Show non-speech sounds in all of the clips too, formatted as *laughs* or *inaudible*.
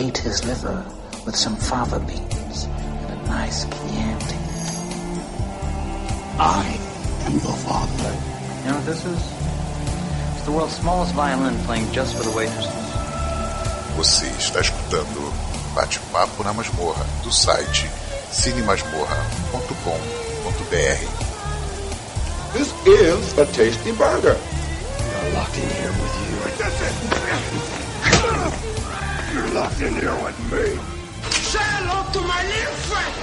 I ate his liver with some fava beans and a nice chianti. I am your father. You know what this is? It's the world's smallest violin playing just for the waitresses. Você está escutando Bate-Papo na Masmorra do site cinemasmorra.com.br. This is a tasty burger. You're locked in here with me. Say hello to my little friend.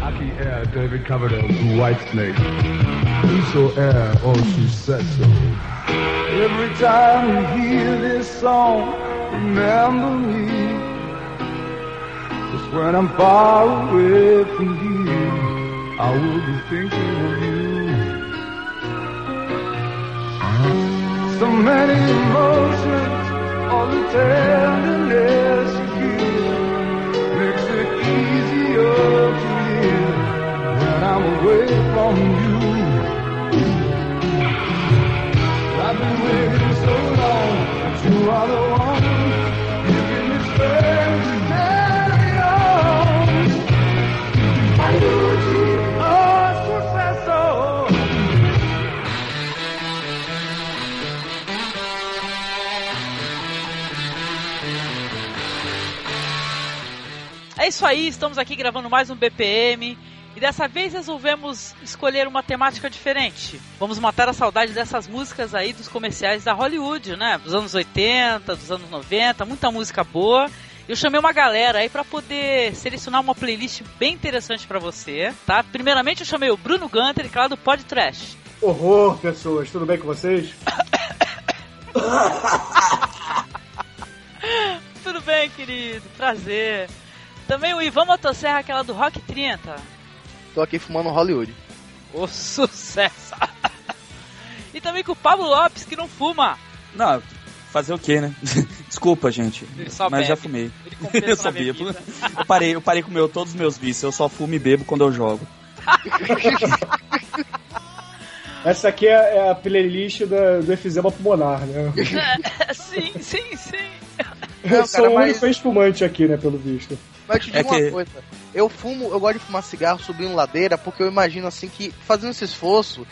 Hockey air, David Coverdale to Whitesnake. Whosoe'er, oh, she said so. Every time you hear this song, remember me. Just when I'm far away from here, I will be thinking of you. Many emotions, all the tenderness you feel makes it easier to live when I'm away from you. I've been waiting so long, but you are the one. É isso aí, estamos aqui gravando mais um BPM. E dessa vez resolvemos escolher uma temática diferente. Vamos matar a saudade dessas músicas aí dos comerciais da Hollywood, né? Dos anos 80, dos anos 90, muita música boa. Eu chamei uma galera aí para poder selecionar uma playlist bem interessante para você, tá? Primeiramente eu chamei o Bruno Gunter, que é lá do Pod Trash. Horror, pessoas, tudo bem com vocês? *coughs* Tudo bem, querido? Prazer. Também o Ivan Motosserra, aquela do Rock 30. Tô aqui fumando Hollywood. O sucesso! *laughs* e também com o Pablo Lopes, que não fuma. Não, fazer o quê, né? *laughs* Desculpa, gente. Mas bebe. já fumei. *laughs* Eu só bebo. Eu parei, eu parei com meu, todos os meus vícios. Eu só fumo e bebo quando eu jogo. Essa aqui é é a playlist da- do efizema pulmonar, né? sim, sim, sim. Eu Não, sou cara, o mas- único espumante aqui, né, pelo visto. Mas eu te digo É uma que- coisa. Eu fumo, eu gosto de fumar cigarro subindo ladeira porque eu imagino assim que fazendo esse esforço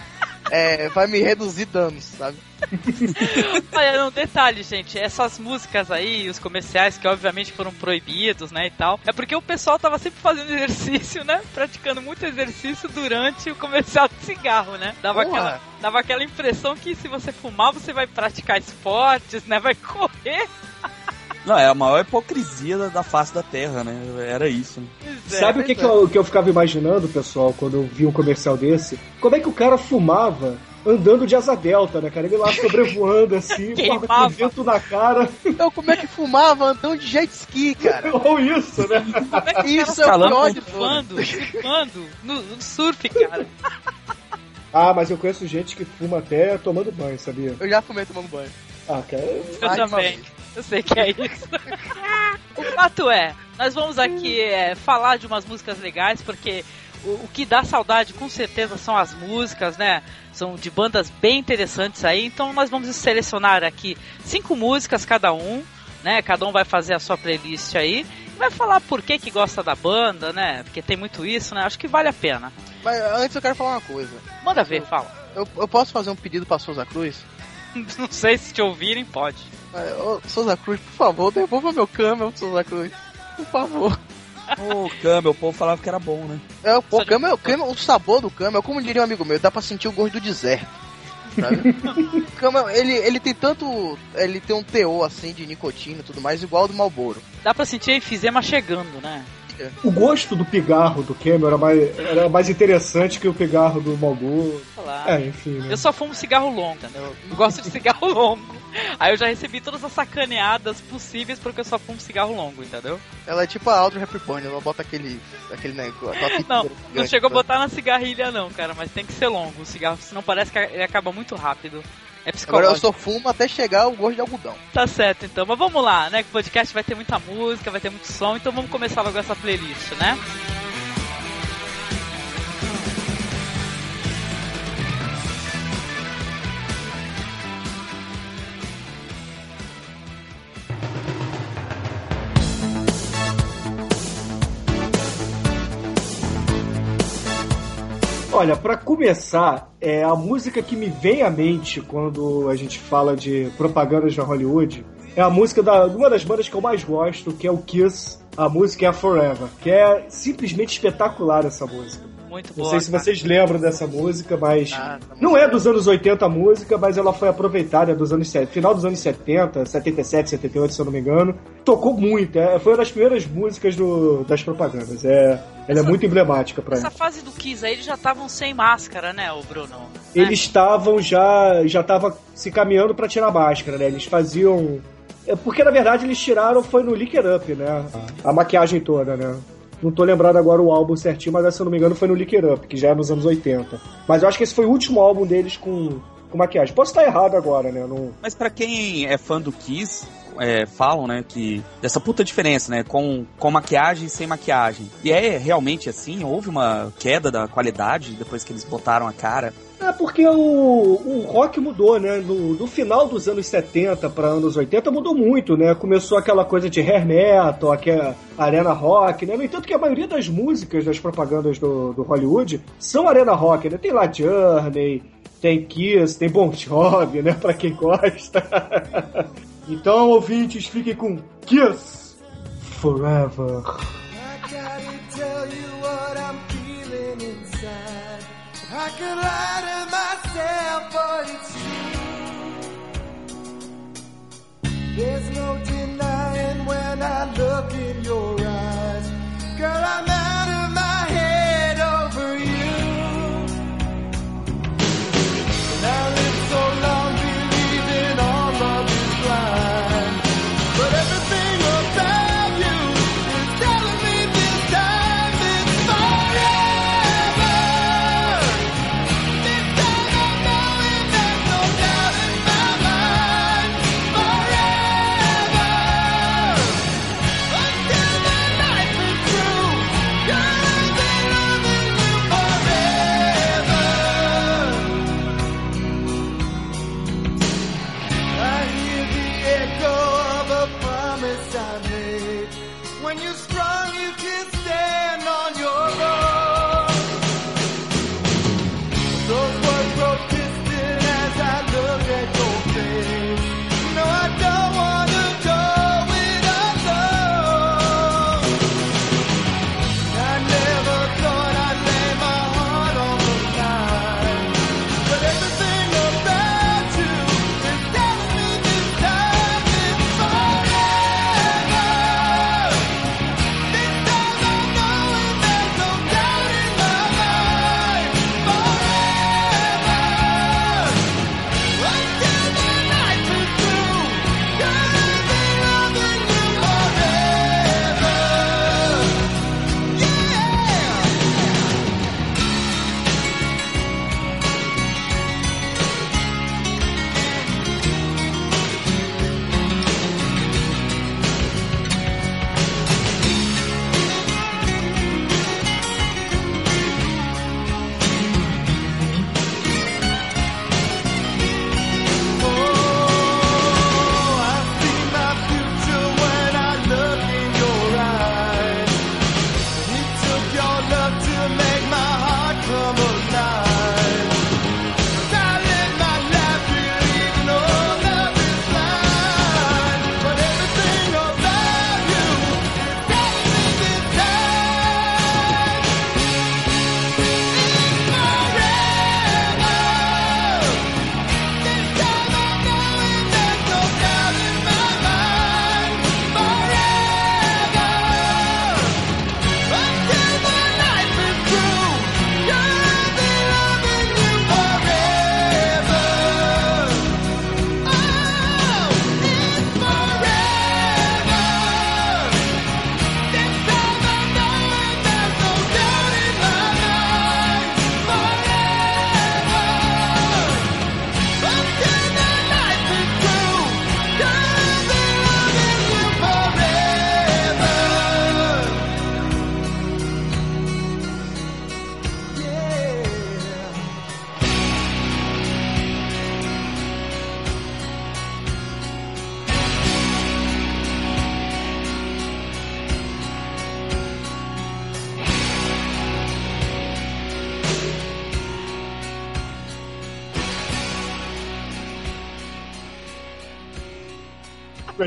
é, vai me reduzir danos, sabe? *laughs* Olha, um detalhe, gente, essas músicas aí, os comerciais que obviamente foram proibidos, né, e tal, é porque o pessoal tava sempre fazendo *laughs* exercício, né, praticando muito exercício durante o comercial de cigarro, né? Dava Porra. aquela, dava aquela impressão que se você fumar, você vai praticar esportes, né, vai correr. Não, é a maior hipocrisia da, da face da Terra, né? Era isso. né? É. Sabe o que, que, eu, que eu ficava imaginando, pessoal, quando eu vi um comercial desse? Como é que o cara fumava andando de asa delta, né, cara? Ele lá sobrevoando assim, *laughs* com vento na cara. Então como é que fumava andando de jet ski, cara? *laughs* Ou isso, né? Como é que *laughs* Isso é o pior de tudo. surfando, surfando no, no surf, cara? Ah, mas eu conheço gente que fuma até tomando banho, sabia? Eu já fumei tomando banho. Ah, cara. Eu uma também. Eu sei que é isso. *laughs* o fato é, nós vamos aqui é, falar de umas músicas legais, porque o, o que dá saudade com certeza são as músicas, né? São de bandas bem interessantes aí. Então nós vamos selecionar aqui cinco músicas cada um, né? Cada um vai fazer a sua playlist aí. E vai falar por que que gosta da banda, né? Porque tem muito isso, né? Acho que vale a pena. Mas antes eu quero falar uma coisa. Manda ver, fala. Eu, eu posso fazer um pedido pra Souza Cruz? *laughs* Não sei se te ouvirem, pode. É, Ô, Souza Cruz, por favor, devolva meu câmbio, Souza Cruz. Por favor. O Camel, o povo falava que era bom, né? É, pô, o, câmbio, o, câmbio, o sabor do câmbio, como diria um amigo meu, dá pra sentir o gosto do deserto. Sabe? *laughs* o câmbio, ele, ele tem tanto. Ele tem um teor assim de nicotina e tudo mais, igual ao do Malboro. Dá pra sentir a enfisema chegando, né? O gosto do pigarro do Camel era mais, era mais interessante que o pigarro do. Falar. É, enfim, né? Eu só fumo cigarro longo, entendeu? Eu gosto de cigarro *laughs* longo. Aí eu já recebi todas as sacaneadas possíveis porque eu só fumo cigarro longo, entendeu? Ela é tipo a Audrey Hepburn, ela bota aquele. aquele negócio. Não, não chegou a botar na cigarrilha não, cara, mas tem que ser longo o cigarro, senão parece que ele acaba muito rápido. É Agora eu só fumo até chegar o gosto de algodão. Tá certo então, mas vamos lá, né? Que o podcast vai ter muita música, vai ter muito som, então vamos começar logo essa playlist, né? Olha, pra começar, é a música que me vem à mente quando a gente fala de propagandas na Hollywood é a música da uma das bandas que eu mais gosto, que é o Kiss. A música é a Forever, que é simplesmente espetacular essa música. Muito Não boa. sei se cara. vocês lembram dessa música, mas Ah, tá não é dos anos 80 a música, mas ela foi aproveitada é dos anos se- final dos anos 70, 77, 78, se eu não me engano. Tocou muito, é, foi uma das primeiras músicas do- das propagandas. É, ela é muito emblemática pra Essa ela. fase do Kiss aí, eles já estavam sem máscara, né, o Bruno? Né? Eles estavam já já estavam se caminhando pra tirar a máscara, né? Eles faziam é porque na verdade eles tiraram foi no Lick It Up, né? A maquiagem toda, né? Não tô lembrado agora o álbum certinho, mas se eu não me engano foi no Lick It Up, que já é nos anos 80. Mas eu acho que esse foi o último álbum deles com, com maquiagem. Posso estar errado agora, né? Não... Mas pra quem é fã do Kiss, é, falam, né, que dessa puta diferença, né, com, com maquiagem e sem maquiagem. E é realmente assim? Houve uma queda da qualidade depois que eles botaram a cara? É porque o, o rock mudou, né? No, no final dos anos 70 para anos 80 mudou muito, né? Começou aquela coisa de hair metal, aquela arena rock, né? No entanto que a maioria das músicas das propagandas do, do Hollywood são arena rock, né? Tem lá Journey, tem Kiss, tem Bon Jovi, né? *laughs* Pra quem gosta. então, ouvintes, fiquem com Kiss Forever. tell you what I'm. I could lie to myself, but it's true. There's no denying when I look in your eyes. Girl, I'm out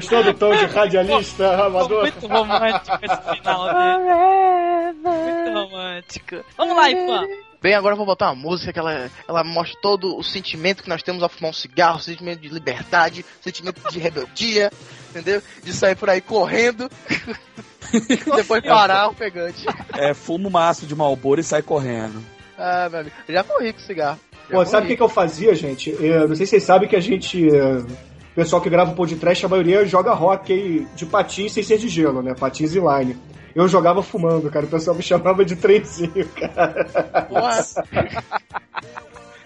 Gostou do tom de radialista amador? Muito romântico esse final dele. Muito romântico. Vamos lá, Ivan. Bem, agora eu vou botar uma música que ela, ela mostra todo o sentimento que nós temos ao fumar um cigarro, sentimento de liberdade, sentimento de rebeldia, entendeu? De sair por aí correndo, *laughs* depois parar o pegante. É, fuma o maço de Malboro e sai correndo. Ah, meu amigo, eu já corri com cigarro. Já Pô, sabe o que, que eu fazia, gente? Eu não sei se vocês sabem que a gente. O pessoal que grava o podcast, a maioria joga hockey de patins sem ser de gelo, né? Patins inline. Eu jogava fumando, cara. O pessoal me chamava de trenzinho, *laughs* cara.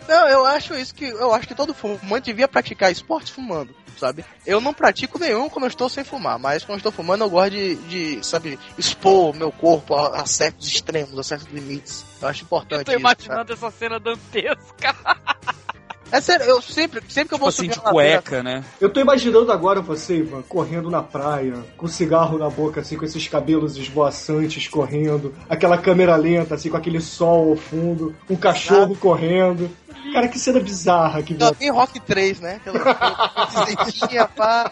Não, eu acho isso que. Eu acho que todo fumante devia praticar esporte fumando, sabe? Eu não pratico nenhum quando eu estou sem fumar, mas quando eu estou fumando eu gosto de, de sabe, expor meu corpo a, a certos extremos, a certos limites. Eu acho importante. Eu tô isso, imaginando essa cena dantesca. *laughs* É sério, eu sempre, sempre que eu Tipo vou assim, subir de uma ladeira- cueca, né? Eu tô imaginando agora você, Ivan, correndo na praia, com cigarro na boca, assim, com esses cabelos esvoaçantes correndo, aquela câmera lenta, assim, com aquele sol ao fundo, um cachorro correndo. Cara, que cena bizarra que Só tem Rock 3, né? Aquela direitinha, *laughs* pá.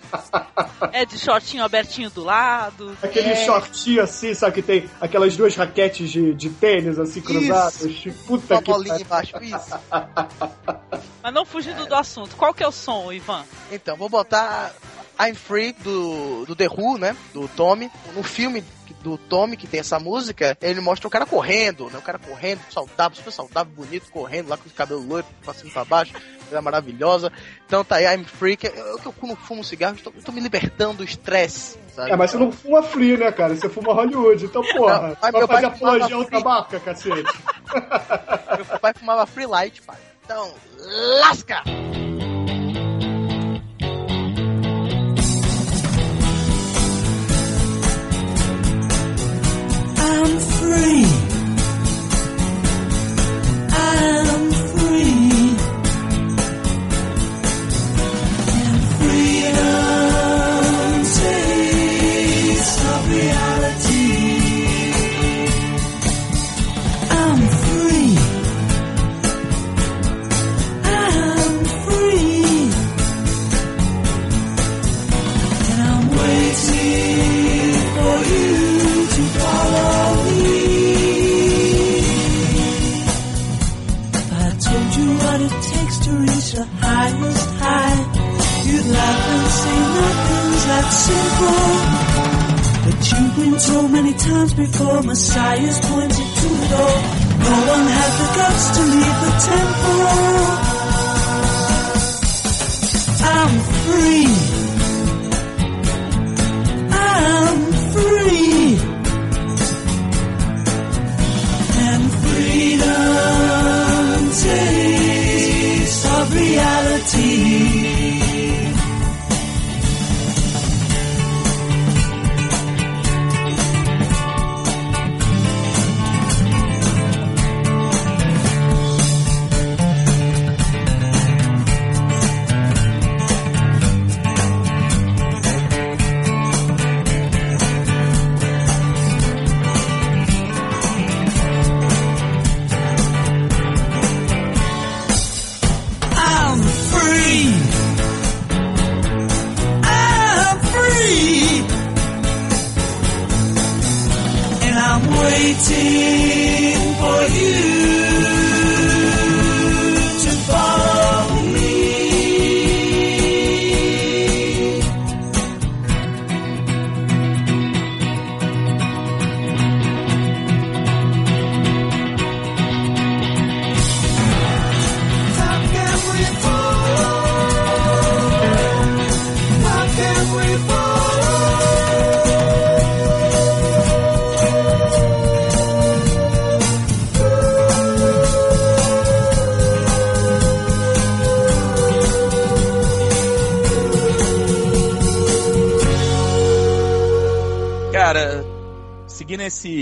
É de shortinho abertinho do lado. Aquele É. shortinho assim, sabe que tem aquelas duas raquetes de, de tênis assim cruzadas. Puta Uma que bolinha pariu. embaixo, isso. *laughs* Mas não fugindo do assunto. Qual que é o som, Ivan? Então, vou botar I'm Free do, do The Who, né? Do Tommy. No filme do Tommy, que tem essa música, ele mostra o cara correndo, né? O cara correndo, saudável, super saudável, bonito, correndo lá com o cabelo loiro, pra cima e pra baixo, coisa maravilhosa. Então tá aí, I'm que eu que eu não fumo cigarro, eu tô, eu tô me libertando do estresse, sabe? É, mas você não fuma free, né, cara? Você fuma Hollywood, então, porra. Não, mas vai meu fazer apologia ao tabaco, cacete. *laughs* Meu pai fumava Free Light, pai. Então, lasca! I'm free. I'm free. And freedom reality. Many times before, Messiah's pointed to the door. No one had the guts to leave the temple. I'm free.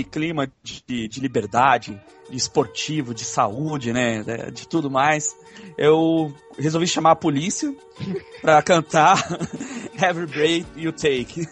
Esse clima de, de liberdade, de esportivo, de saúde, né? de- De tudo mais, eu resolvi chamar a polícia *laughs* pra cantar *laughs* Every Breath You Take.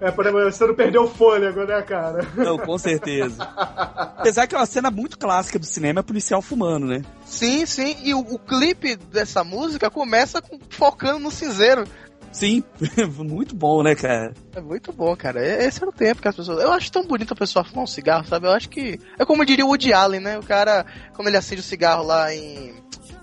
É, pra você não perder o fôlego, né, cara? Não, com certeza. Apesar que é uma cena muito clássica do cinema, é policial fumando, né? Sim, sim, e o, o clipe dessa música começa com- focando no cinzeiro. Sim, *laughs* muito bom, né, cara? É muito bom, cara. É- Esse era o tempo que as pessoas. Eu acho tão bonito a pessoa fumar um cigarro, sabe? Eu acho que. É como diria o Woody Allen, né? O cara, quando ele acende o cigarro lá em.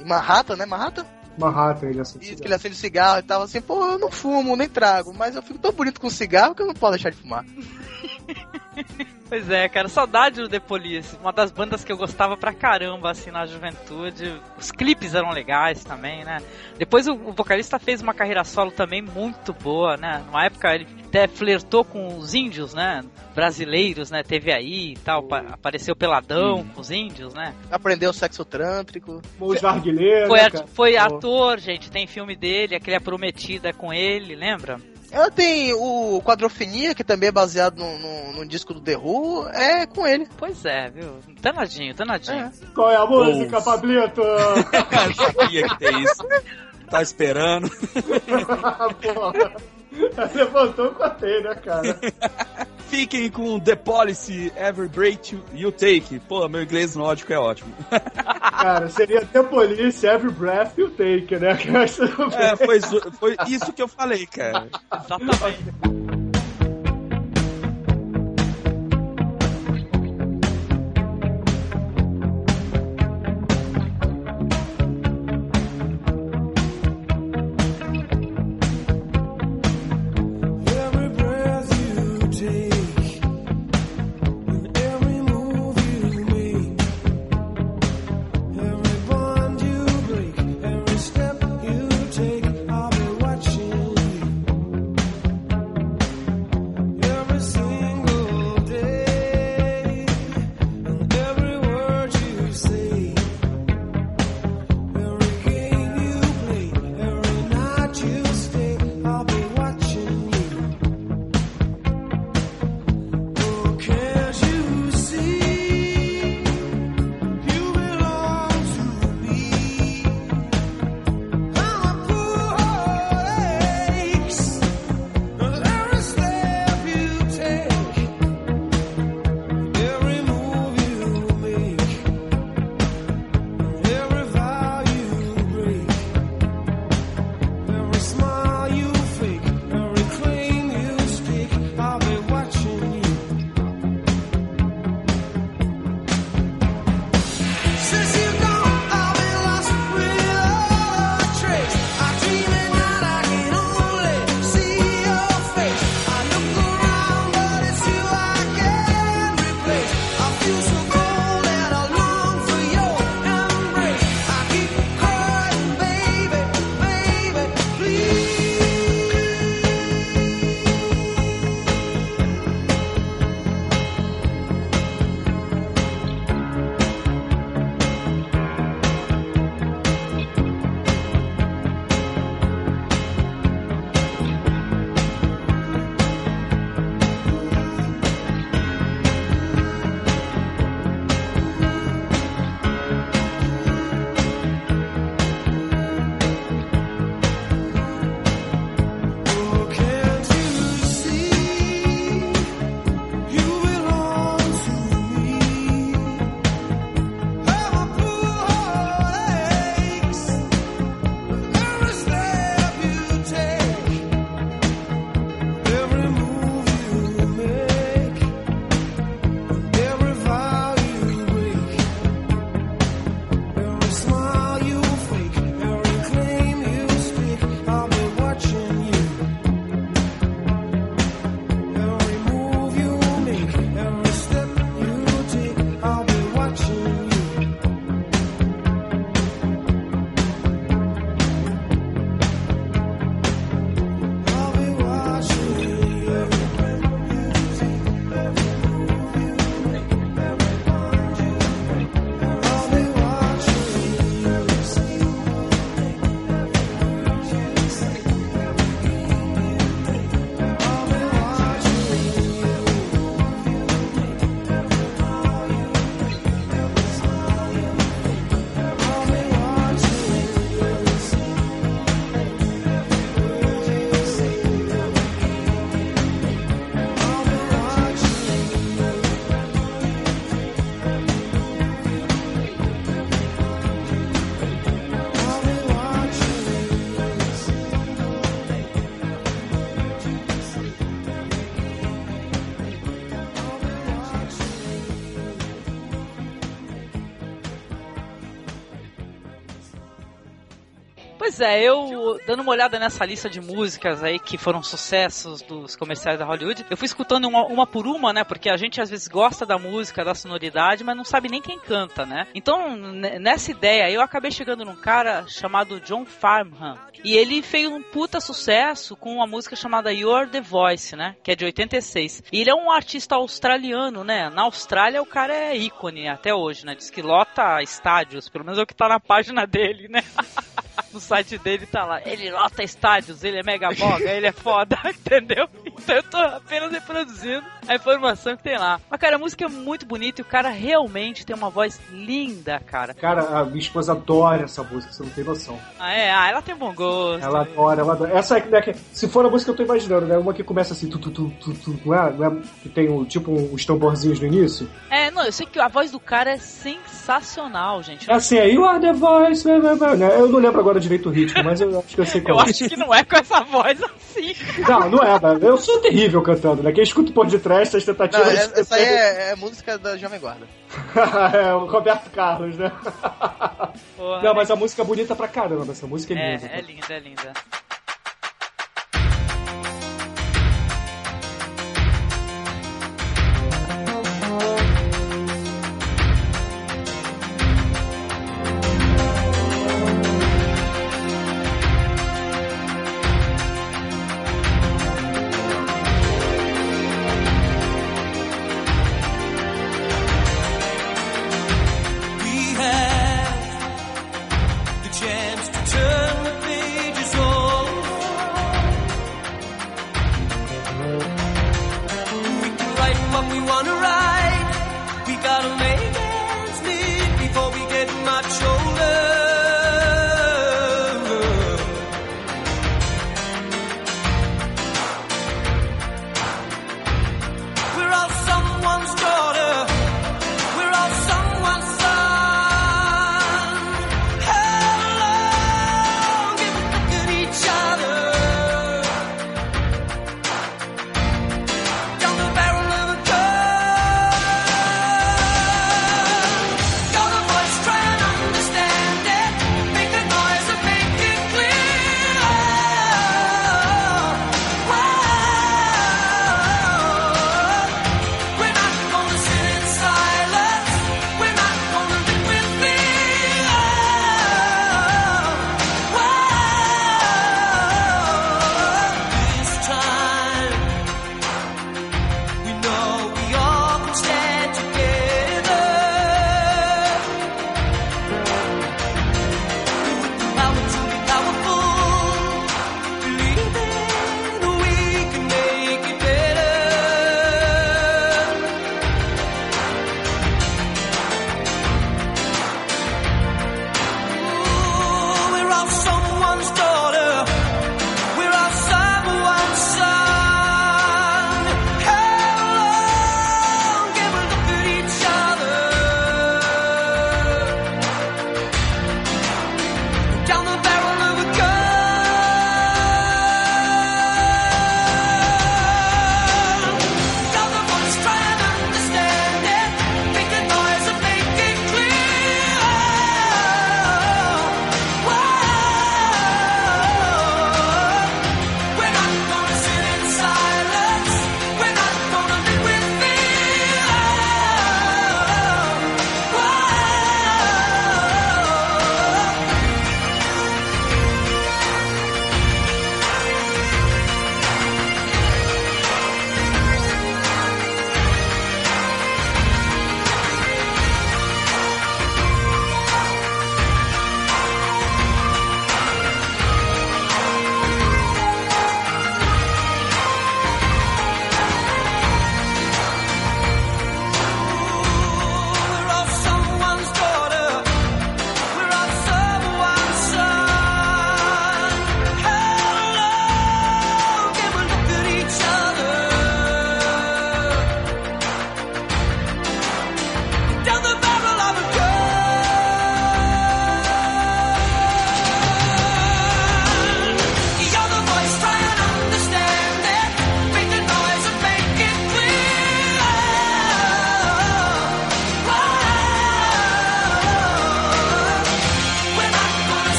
Em Manhattan, né? Manhattan? Manhattan, ele assim. Isso, que ele acende o cigarro e tava assim, pô, eu não fumo, nem trago, mas eu fico tão bonito com o cigarro que eu não posso deixar de fumar. *laughs* *laughs* Pois é, cara, saudade do The Police. Uma das bandas que eu gostava pra caramba, assim, na juventude. Os clipes eram legais também, né? Depois o, o vocalista fez uma carreira solo também muito boa, né? Numa época ele até flertou com os índios, né? Brasileiros, né? Teve aí e tal, pa- apareceu peladão com os índios, né? Aprendeu o sexo trântrico. Foi, né, foi Pô. ator, gente, tem filme dele, aquele A Prometida é com ele, lembra? Ela tem o Quadrofenia, que também é baseado no, no, no disco do The Who, é com ele. Pois é, viu? Danadinho, danadinho. Qual é a música, Ouça. Pablito? *laughs* Eu sabia que tem isso. Tá esperando. *laughs* Porra. Levantou, eu contei, né, cara? *laughs* Fiquem com The Policy, Every Break You- Take. Pô, meu inglês nórdico é ótimo. *laughs* Cara, seria The Police, Every Breath You Take, né? É, foi, foi isso que eu falei, cara. Exatamente. Pois é, eu dando uma olhada nessa lista de músicas aí que foram sucessos dos comerciais da Hollywood, eu fui escutando uma, uma por uma, né? Porque a gente às vezes gosta da música, da sonoridade, mas não sabe nem quem canta, né? Então, nessa ideia, eu acabei chegando num cara chamado John Farnham. E ele fez um puta sucesso com uma música chamada You're the Voice, né? Que é de 86. E ele é um artista australiano, né? Na Austrália o cara é ícone até hoje, né? Diz que lota estádios, pelo menos é o que tá na página dele, né? *laughs* no site dele tá lá. Ele lota estádios, ele é mega boga, ele é foda, *laughs* entendeu? Então eu tô apenas reproduzindo a informação que tem lá. Mas, cara, a música é muito bonita e o cara realmente tem uma voz linda, cara. Cara, a minha esposa adora essa música, você não tem noção. Ah, é? Ah, ela tem bom gosto. Ela adora, ela adora. Essa é, né, que- se for a música que eu tô imaginando, né? Uma que começa assim, tu, tu, tu, tu, tu, não é? Não é? Que tem um, tipo uns tamborzinhos no início. É, não, eu sei que a voz do cara é sensacional, gente. É assim, aí, you are the voice, né? Eu não lembro agora direito o ritmo, mas eu acho que eu sei qual Eu é. acho que não é com essa voz assim. Não, não é, né? Eu sou terrível cantando, né? Quem escuta por detrás das Não, tentativas. é- essa aí é, é música da Jovem Guarda. *laughs* é o Roberto Carlos, né? Porra, Não, mas a música é bonita pra caramba, essa música é é, linda. é linda, é linda.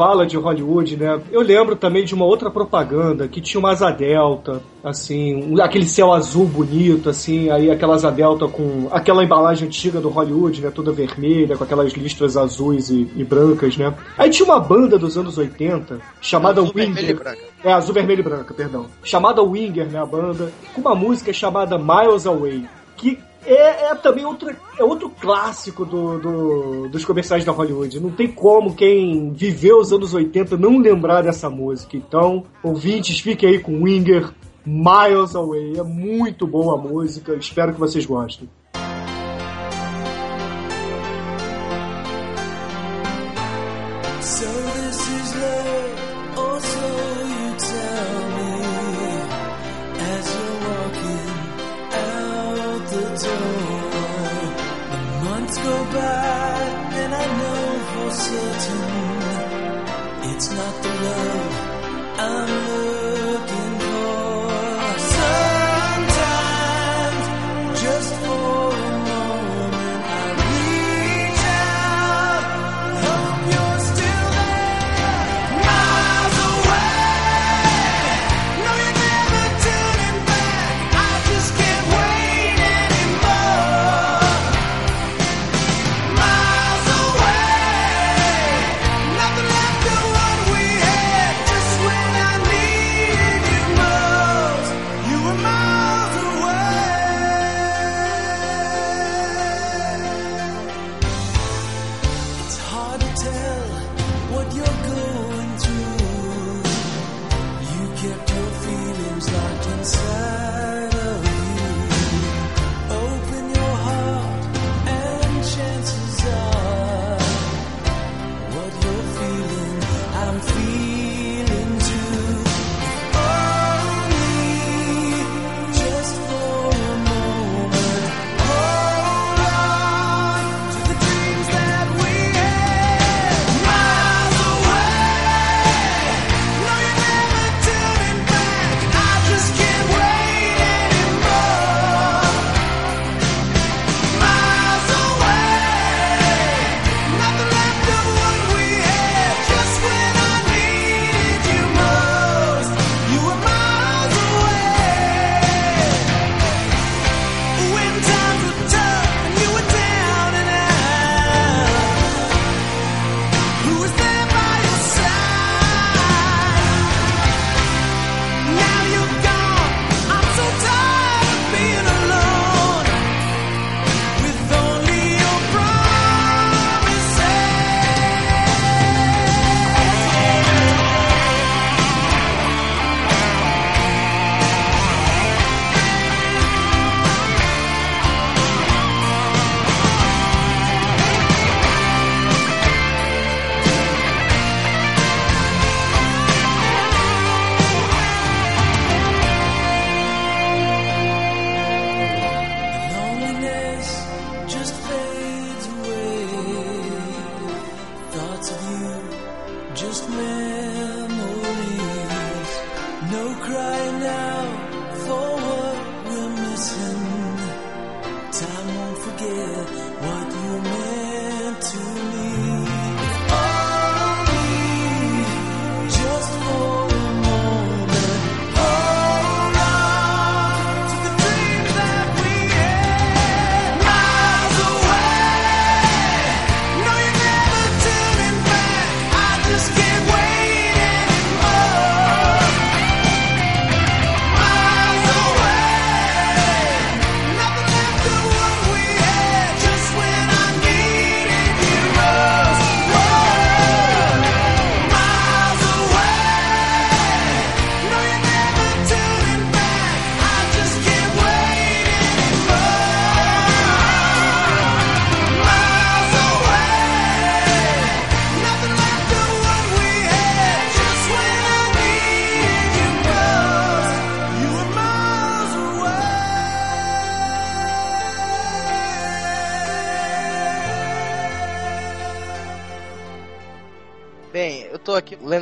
fala de Hollywood, né? Eu lembro também de uma outra propaganda que tinha uma asa delta, assim, um, aquele céu azul bonito, assim, aí aquela asa delta com aquela embalagem antiga do Hollywood, né? Toda vermelha, com aquelas listras azuis e, e brancas, né? Aí tinha uma banda dos anos 80 chamada azul, Winger. Vermelho e. É, azul, vermelho e branca, perdão. Chamada Winger, né? A banda, com uma música chamada Miles Away. Que é, é, também outro, é outro clássico do, do, dos comerciais da Hollywood. Não tem como quem viveu os anos 80 não lembrar dessa música. Então, ouvintes, fiquem aí com Winger Miles Away. É muito boa a música, espero que vocês gostem.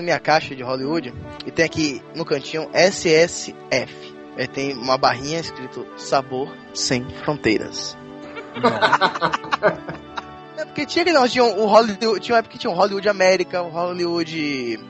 minha caixa de Hollywood e tem aqui no cantinho SSF. é tem uma barrinha escrito Sabor Sem Fronteiras. *laughs* é porque tinha que não, tinha um, o Hollywood, tinha uma época que tinha um Hollywood América, um Hollywood.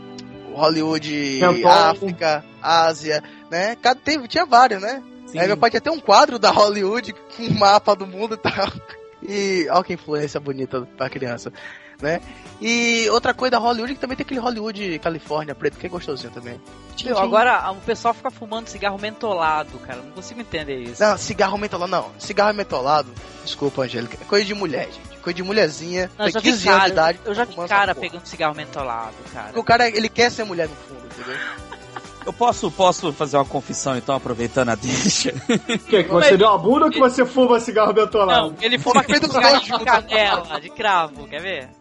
Hollywood África, Ásia, né? Cada, teve, tinha vários, né? Sim. Aí meu pai tinha até um quadro da Hollywood com um mapa do mundo e tal. E olha que influência bonita pra criança né? E outra coisa da Hollywood que também tem aquele Hollywood Califórnia preto, que é gostosinho também. Meu, agora o pessoal fica fumando cigarro mentolado, cara. Não consigo entender isso. Não, cigarro mentolado, não. Cigarro mentolado, desculpa, Angélica, é coisa de mulher, gente. Coisa de mulherzinha, Não, tem já vi 15 anos de cara, idade. eu já vi cara pegando cigarro mentolado, cara. Porque o cara, ele quer ser mulher no fundo, entendeu? *laughs* Eu posso, posso fazer uma confissão então, aproveitando a deixa? *laughs* Que, que você deu uma bunda ou que você fuma cigarro mentolado? Não, ele fuma cigarro de canela, de cravo, quer ver?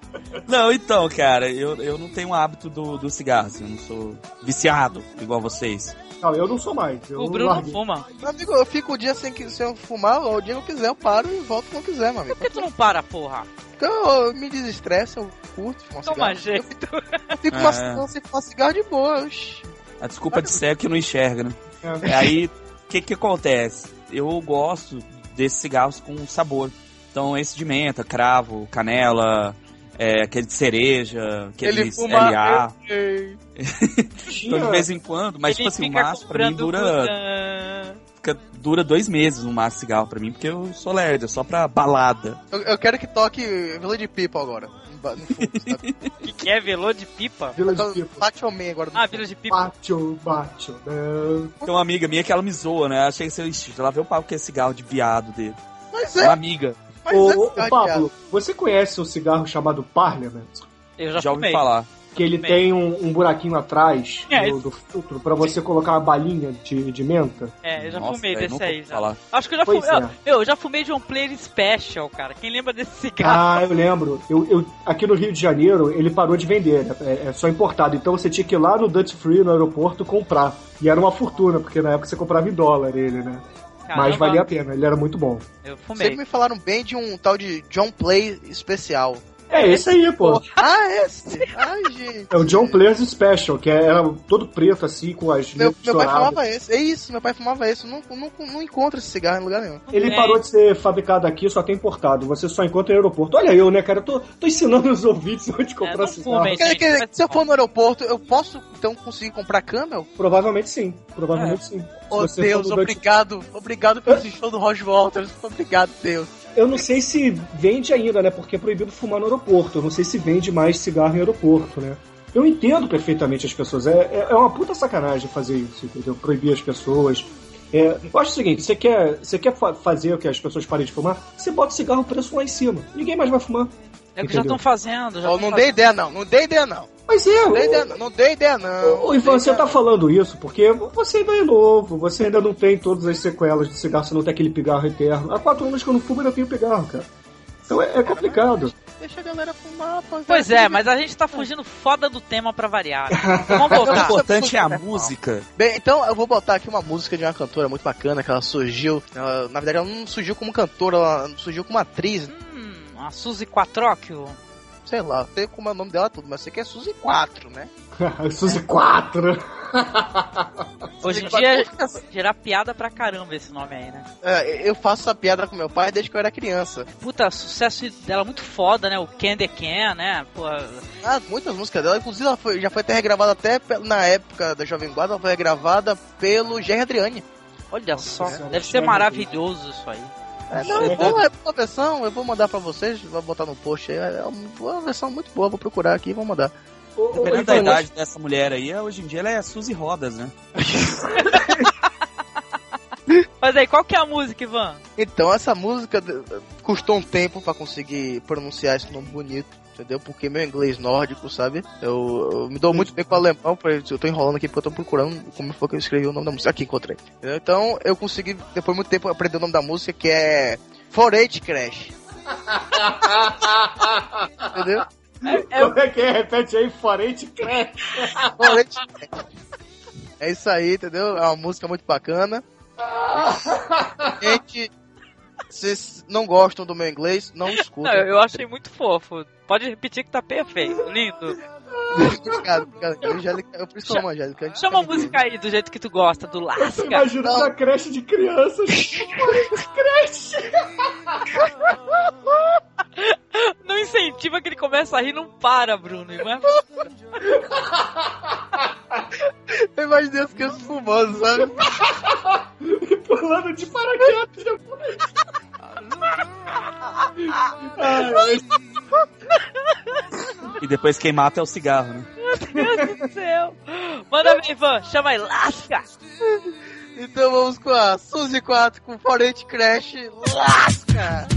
Não, então, cara, eu, eu não tenho o hábito do, do cigarro, assim, eu não sou viciado igual vocês. Não, eu não sou mais. Eu O Bruno larguei. fuma. Meu amigo, eu fico o dia sem, que, sem eu fumar, o dia que eu quiser, eu paro e volto quando quiser, meu amigo. Por que tu não para, porra? Porque eu, eu me desestresso, eu curto fumar Toma cigarro. jeito. Eu fico É. sem fumar cigarro de boa. oxi. A desculpa de cego que não enxerga, né? É, Aí, o que que acontece? Eu gosto desses cigarros com sabor. Então, esse de menta, cravo, canela, é, aquele de cereja, Ele aquele fuma. *laughs* LA. Então, de vez em quando, mas Ele tipo assim, o fica maço pra mim dura, dura dois meses no maço de cigarro pra mim, porque eu sou lerdo, é só pra balada. Eu, eu quero que toque Vila de Pipa agora. Sabe? *laughs* Que que é velô de pipa? Vila de Então, pipa. Bate ao meio agora. Ah, vila de pipa. Bate, bate. né? Tem uma amiga minha que ela me zoa, né? Achei que você, ixi, ela vê o papo que é cigarro de viado dele. Mas Uma é, amiga, Ô, é Pablo, você conhece um cigarro chamado Parliament? Eu já, já, ouvi fumei. falar. Que ele tem um, um buraquinho atrás É, do, do filtro pra você colocar uma balinha de, de menta. É, eu já Nossa, fumei desse aí já. falar. Acho que eu já Pois fumei. é. Eu, eu já fumei de um player special, cara. Quem lembra desse cigarro? Ah, eu lembro. Eu, eu- aqui no Rio de Janeiro, ele parou de vender, é, é só importado. Então você tinha que ir lá no Dutch Free, no aeroporto, comprar. E era uma fortuna, porque na época você comprava em dólar ele, né? Mas Caramba, valia a pena, ele era muito bom. Eu fumei. Sempre me falaram bem de um tal de John Play especial. É esse aí, pô. Ah, esse? Ai, gente. É o John Players Special, que era todo preto assim, com as Meu, meu pai fumava esse. É isso, meu pai fumava esse. Não, não, não encontro esse cigarro em lugar nenhum. Ele É. parou de ser fabricado aqui, só tem importado. Você só encontra em aeroporto. Olha eu, né, cara? Eu tô, tô ensinando os ouvintes *laughs* onde comprar É, cigarro. fumem. Quer, quer, se eu for no aeroporto, eu posso então conseguir comprar Camel? Provavelmente sim. Provavelmente sim. Se Oh Deus, no obrigado. Obrigado pelo show do Roger Walters. Obrigado, Deus. Eu não sei se vende ainda, né? Porque é proibido fumar no aeroporto. Eu não sei se vende mais cigarro em aeroporto, né? Eu entendo perfeitamente as pessoas. É, é, é uma puta sacanagem fazer isso, entendeu? Proibir as pessoas. É, eu acho o seguinte: você quer, você quer fa- fazer que as pessoas parem de fumar? Você bota o cigarro o preço lá em cima. Ninguém mais vai fumar. É o que já estão fazendo. Já Oh, não fazendo. dei ideia, não. Não dei ideia, não. Mas é, Não dei o- ideia, não. Não dei ideia, não. Ô, Ivan, você tá falando isso porque você ainda é novo, você ainda não tem todas as sequelas de cigarro, você não tem aquele pigarro eterno. Há quatro anos que eu não fumo e ainda tenho pigarro, cara. Então é, é complicado. Deixa a galera fumar, pô. Pois é, mas a gente tá fugindo foda do tema pra variar. Vamos O voltar. importante é a música. Bem, então eu vou botar aqui uma música de uma cantora muito bacana, que ela surgiu. ela- na verdade, ela não surgiu como cantora, ela surgiu como atriz. Hum, a Suzy Quatróquio. Sei lá, sei como é o nome dela tudo, mas sei que é Suzy 4, né? *laughs* Suzy 4. *laughs* Hoje em dia quatro- gerar piada pra caramba esse nome aí, né? É, eu faço essa piada com meu pai desde que eu era criança. Puta, sucesso dela muito foda, né? O Candy Can, né? Pô, Ah, muitas músicas dela, inclusive ela foi- já foi até regravada até na época da Jovem Guarda, ela foi regravada pelo Jerry Adriani. olha só, Senhora, deve ser maravilhoso isso aí. É, não, é boa, é boa versão, eu vou mandar pra vocês, vou botar no post aí. É uma versão muito boa, vou procurar aqui e vou mandar. Dependendo da idade dessa mulher aí, hoje em dia ela é a Suzy Rodas, né? *laughs* Mas aí, qual que é a música, Ivan? Então, essa música custou um tempo pra conseguir pronunciar esse nome bonito, entendeu? Porque meu inglês nórdico, sabe? Eu, eu me dou muito bem com o alemão, eu tô enrolando aqui porque eu tô procurando como foi que eu escrevi o nome da música. Aqui, encontrei. Entendeu? Então, eu consegui, depois de muito tempo, aprender o nome da música, que é Forage Crash. *laughs* entendeu? Como é que é? Repete aí, Forente Crash. Forage Crash. É isso aí, entendeu? É uma música muito bacana. *laughs* Gente, vocês não gostam do meu inglês, não *laughs* Não, escutem. eu eu achei muito fofo. Pode repetir que tá perfeito, lindo. Obrigado, obrigado. Angélica, eu amo a Angélica. Chama a música aí do jeito que tu gosta, do Lasca. Imagina Não. na creche de crianças. *laughs* Crash. *laughs* Não incentiva que ele começa a rir, não para, Bruno. E Eu imaginei as crianças fumando, sabe? Pulando de paraquedas E depois quem mata é o cigarro, né? Meu Deus do céu. Manda bem, Ivan. Chama aí, lasca. Então vamos com a Suzy 4 com Forente Crash Lasca!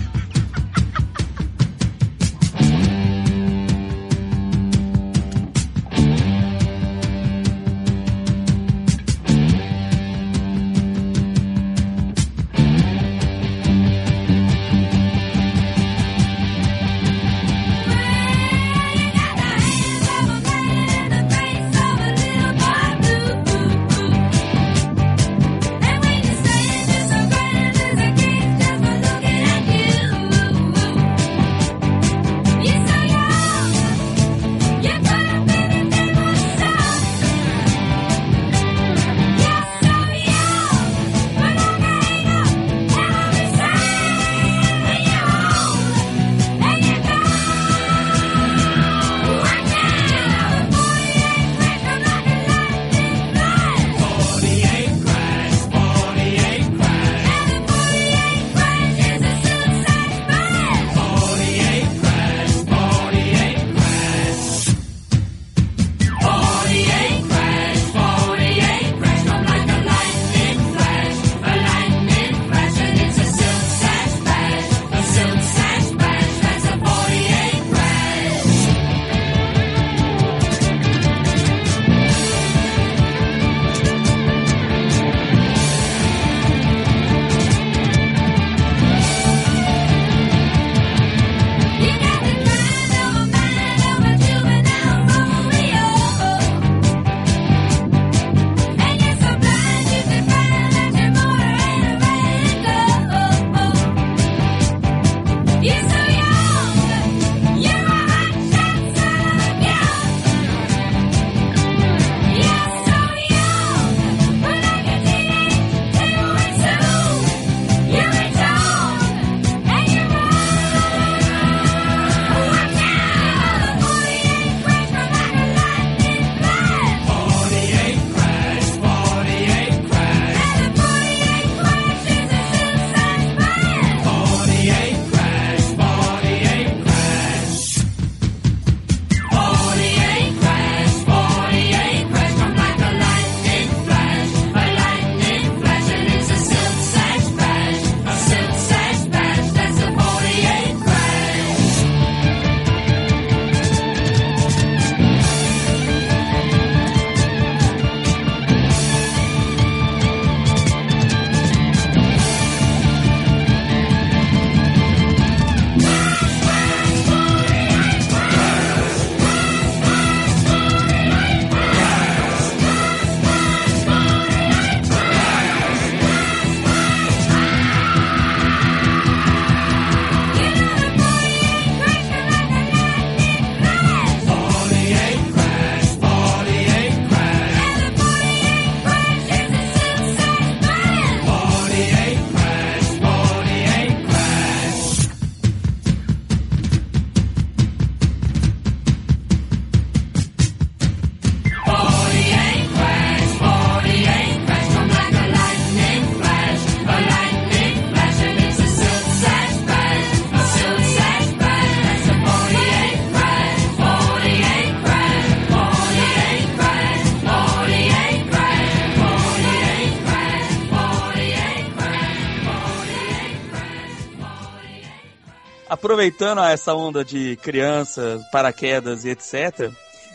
Aproveitando essa onda de crianças, paraquedas e etc.,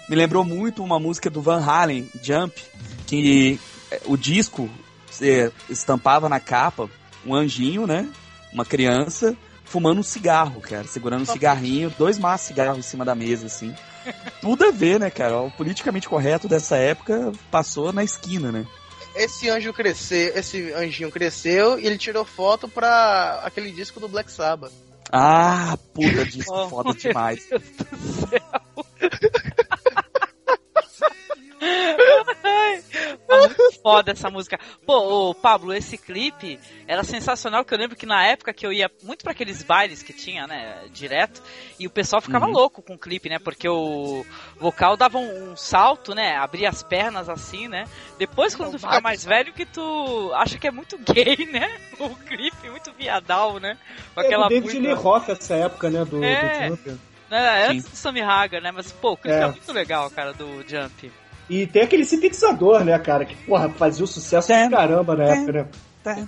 me lembrou muito uma música do Van Halen, Jump, que eh, o disco você estampava na capa um anjinho, né? Uma criança fumando um cigarro, cara, segurando um cigarrinho, dois maços de cigarro em cima da mesa, assim. Tudo a ver, né, cara? O politicamente correto dessa época passou na esquina, né? Esse anjo cresceu, esse anjinho cresceu e ele tirou foto pra aquele disco do Black Sabbath. Ah, puta disco Oh, foda meu demais. Deus do céu. Ai, a foda essa música. Pô, ô, Pablo, esse clipe era sensacional, que eu lembro que na época que eu ia muito pra aqueles bailes que tinha, né, direto, e o pessoal ficava Uhum. louco com o clipe, né, porque o vocal dava um, um salto, né, abria as pernas assim, né. Depois, quando tu fica mais velho, que tu acha que é muito gay, né, *laughs* o clipe, muito viadal, né, com É aquela do David bunda- Lee Roth essa época, né? Do, É. do Jumper. né, antes do Sammy Hagar, né, mas, pô, o clipe é. É. muito legal, cara, do Jump. E tem aquele sintetizador, né, cara? Que, porra, fazia um sucesso Tem. do caramba na época, né?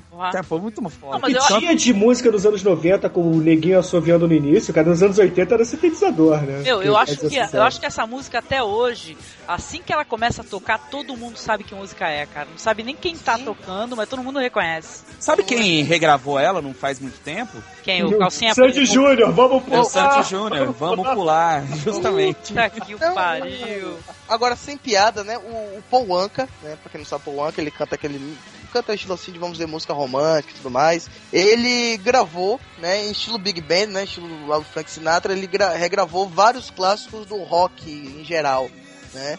Porra. Tá, pô, muito foda. Não, mas E eu tinha de música dos anos 90 com o neguinho assoviando no início, cara. Nos anos 80 era sintetizador, né? Meu, eu acho, que, eu acho que essa música até hoje, assim que ela começa a tocar, todo mundo sabe que música é, cara. Não sabe nem quem tá tocando, mas todo mundo reconhece. Sabe quem regravou ela não faz muito tempo? Quem? O Calcinha Sandy Júnior, vamos É o pular! Santos Júnior. Vamos pular, justamente. Puta que o pariu. Agora, sem piada, né? O, o Paul Anka, né? Pra quem não sabe, Paul Anka, ele canta aquele. Canta estilo assim de, vamos dizer, música romântica e tudo mais. Ele gravou, né? Em estilo Big Band, né? Estilo lá do Frank Sinatra, ele gra- regravou vários clássicos do rock em geral, né?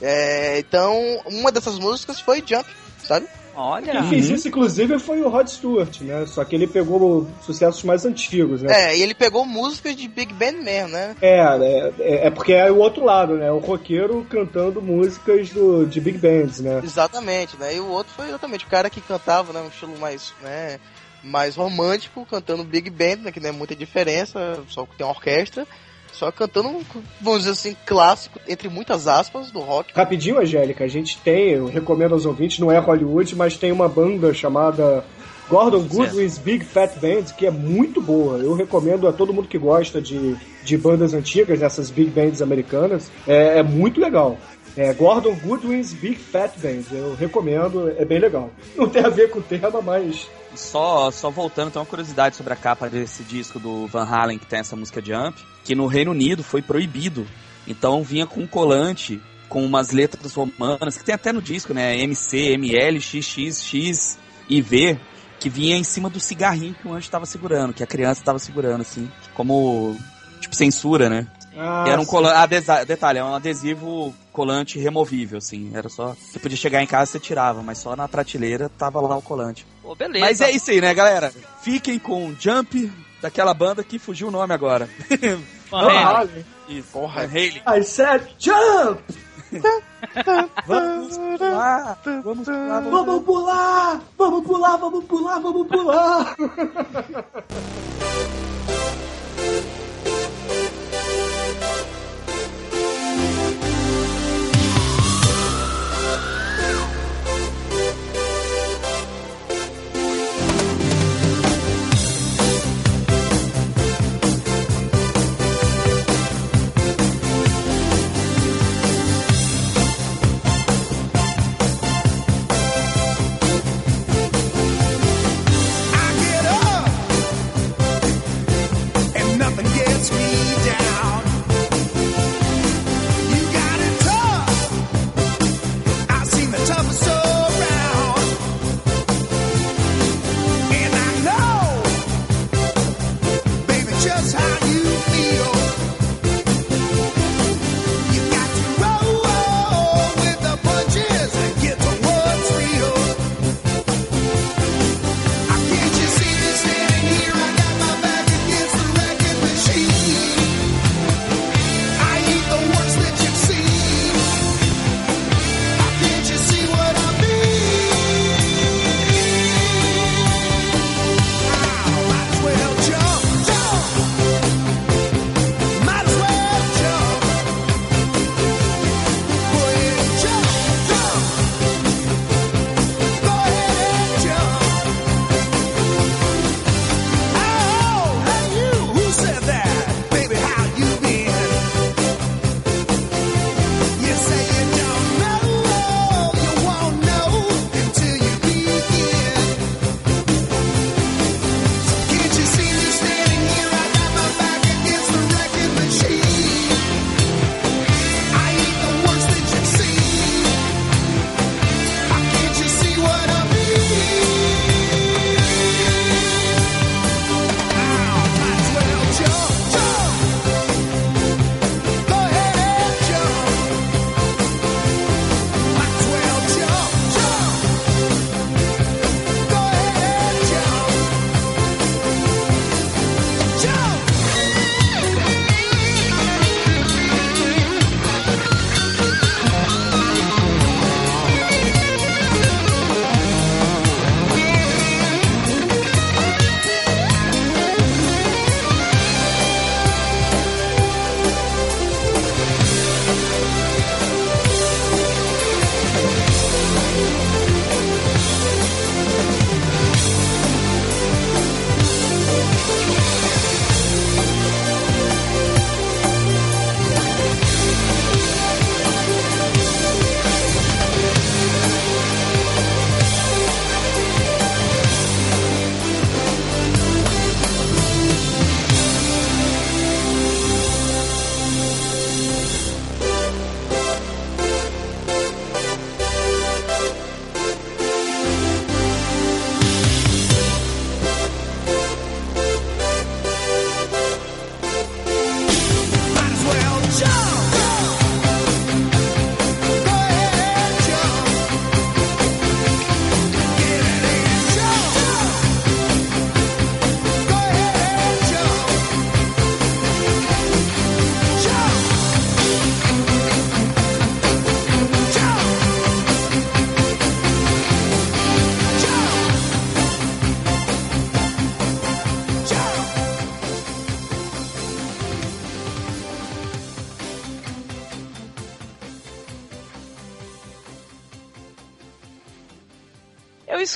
É, então, uma dessas músicas foi Jump, sabe? Olha. Quem fez isso, inclusive, foi o Rod Stewart, né? Só que ele pegou sucessos mais antigos, né? É, e ele pegou músicas de Big Band mesmo, né? É, é, é- é porque é o outro lado, né? O roqueiro cantando músicas do, de big bands, né? Exatamente, né? E o outro foi exatamente o cara que cantava, né? Um estilo mais, né? Mais romântico, cantando Big Band, né? Que não é muita diferença, só que tem uma orquestra. Só cantando, vamos dizer assim, clássico, entre muitas aspas, do rock. Rapidinho, Angélica, a gente tem, eu recomendo aos ouvintes, não é Hollywood, mas tem uma banda chamada Gordon Goodwin's Big Fat Band, que é muito boa. Eu recomendo a todo mundo que gosta de, de bandas antigas, essas big bands americanas. É, é muito legal. É Gordon Goodwin's Big Fat Band. Eu recomendo, é bem legal. Não tem a ver com o tema, mas Só, só voltando, tem uma curiosidade sobre a capa desse disco do Van Halen, que tem essa música Jump, que no Reino Unido foi proibido. Então vinha com um colante com umas letras romanas, que tem até no disco, né? MC, ML, XX, X e V, que vinha em cima do cigarrinho que o anjo estava segurando, que a criança estava segurando, assim, como, tipo, censura, né? Ah, era um colante, adesa- detalhe, é um adesivo colante removível, assim, era só, você podia chegar em casa e você tirava, mas só na prateleira tava lá o colante. Pô, beleza. Mas é isso aí, né, galera? Fiquem com Jump, daquela banda que fugiu o nome agora. *laughs* Van Van Halen. Halen. Isso, Porra. Van Halen. I said jump! *laughs* Vamos pular, vamos pular, vamos Vamos pular! Vamos pular, vamos pular, vamos pular! *laughs*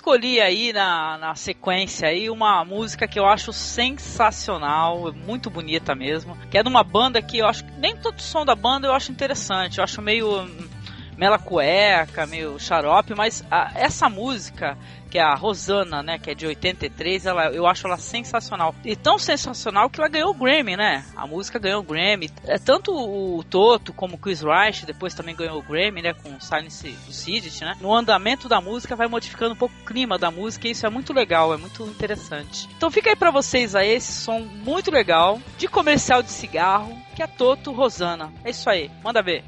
escolhi aí na, na sequência aí uma música que eu acho sensacional, muito bonita mesmo, que é de uma banda que eu acho nem todo o som da banda eu acho interessante, eu acho meio hum, mela cueca, meio xarope, mas a- essa música que é a Rosana, né, que é de 83, ela, eu acho ela sensacional. E tão sensacional que ela ganhou o Grammy, né? A música ganhou o Grammy. É, tanto o Toto como o Chris Reich depois também ganhou o Grammy, né, com Silence do Sidit, né? No andamento da música vai modificando um pouco o clima da música e isso é muito legal, é muito interessante. Então fica aí pra vocês aí esse som muito legal de comercial de cigarro, que é Toto Rosana. É isso aí, manda ver.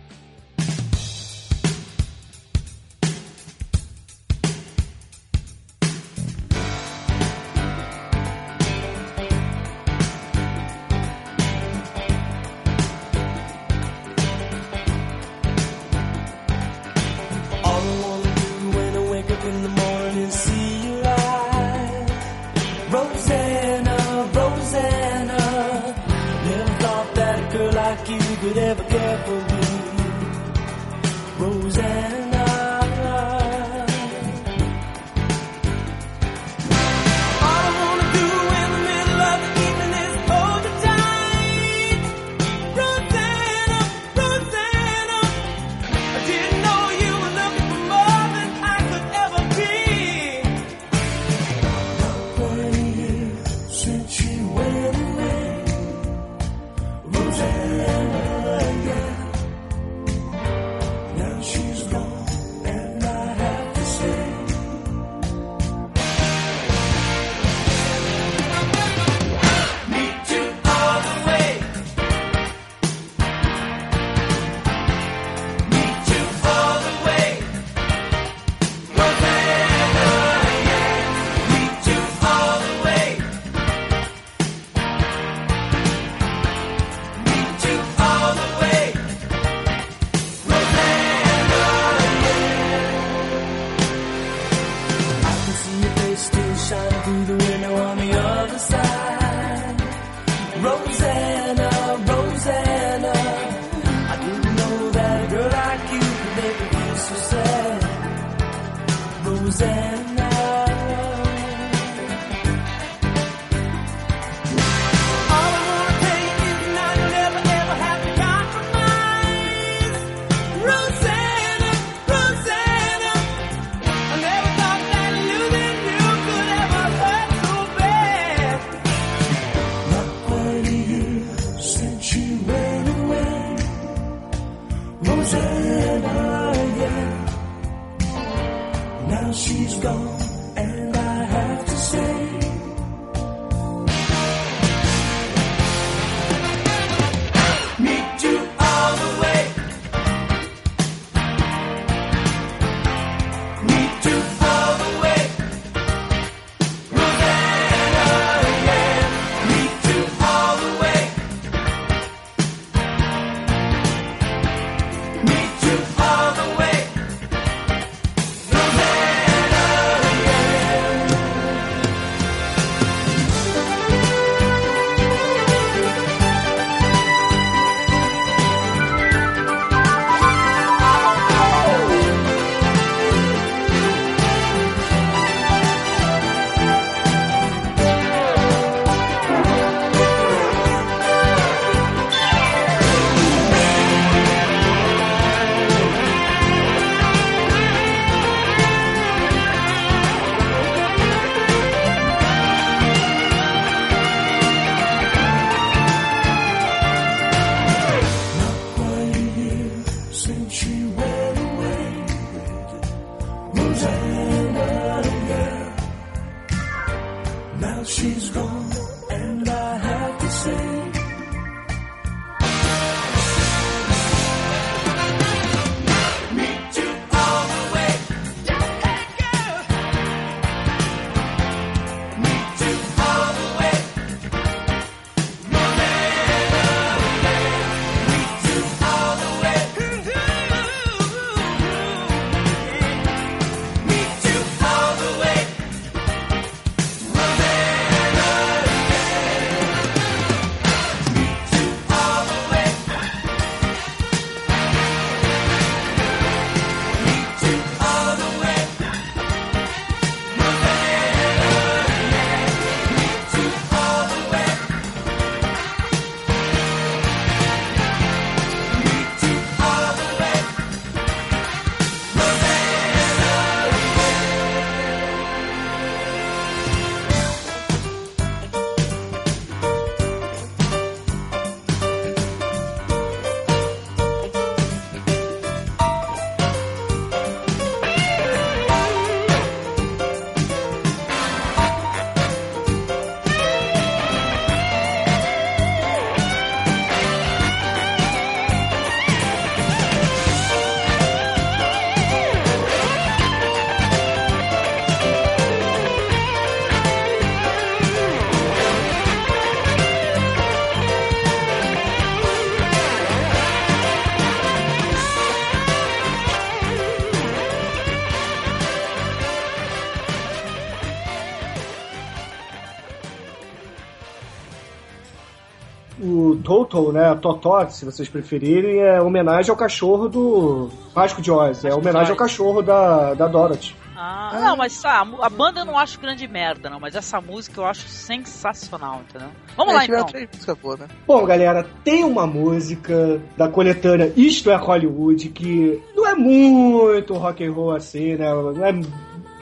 Toto, né? Totó, se vocês preferirem, é homenagem ao cachorro do Mágico de Oz. É homenagem ao cachorro da, da Dorothy. Ah, não, mas ah, a banda eu não acho grande merda, não. Mas essa música eu acho sensacional, entendeu? Vamos É, lá então. três músicas boas, né? Bom, galera, tem uma música da coletânea Isto é Hollywood que não é muito rock and roll assim, né? Não é-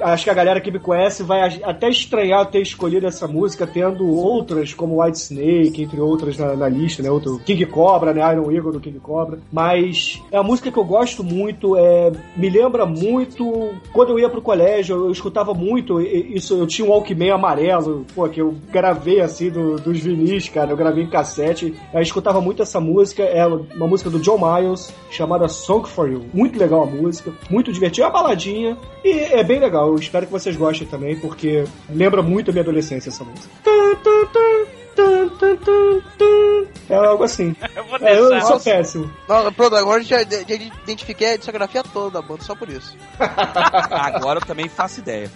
Acho que a galera que me conhece vai até estranhar ter escolhido essa música, tendo outras, como White Snake, entre outras na, na lista, né? Outro King Cobra, né? Iron Eagle do King Cobra. Mas é uma música que eu gosto muito, é, me lembra muito. Quando eu ia pro colégio, eu escutava muito isso. Eu tinha um Walkman amarelo, pô, que eu gravei assim do- dos vinis, cara. Eu gravei em cassete. Eu escutava muito essa música. É uma música do John Miles, chamada Song for You. Muito legal a música, muito divertida. É uma baladinha e é bem legal. Eu espero que vocês gostem também, porque lembra muito a minha adolescência essa música. É algo assim. *laughs* Eu vou É, eu deixar. sou péssimo. Não, pronto, agora a gente já, já identifiquei a discografia toda da banda, só por isso. *laughs* Agora eu também faço ideia.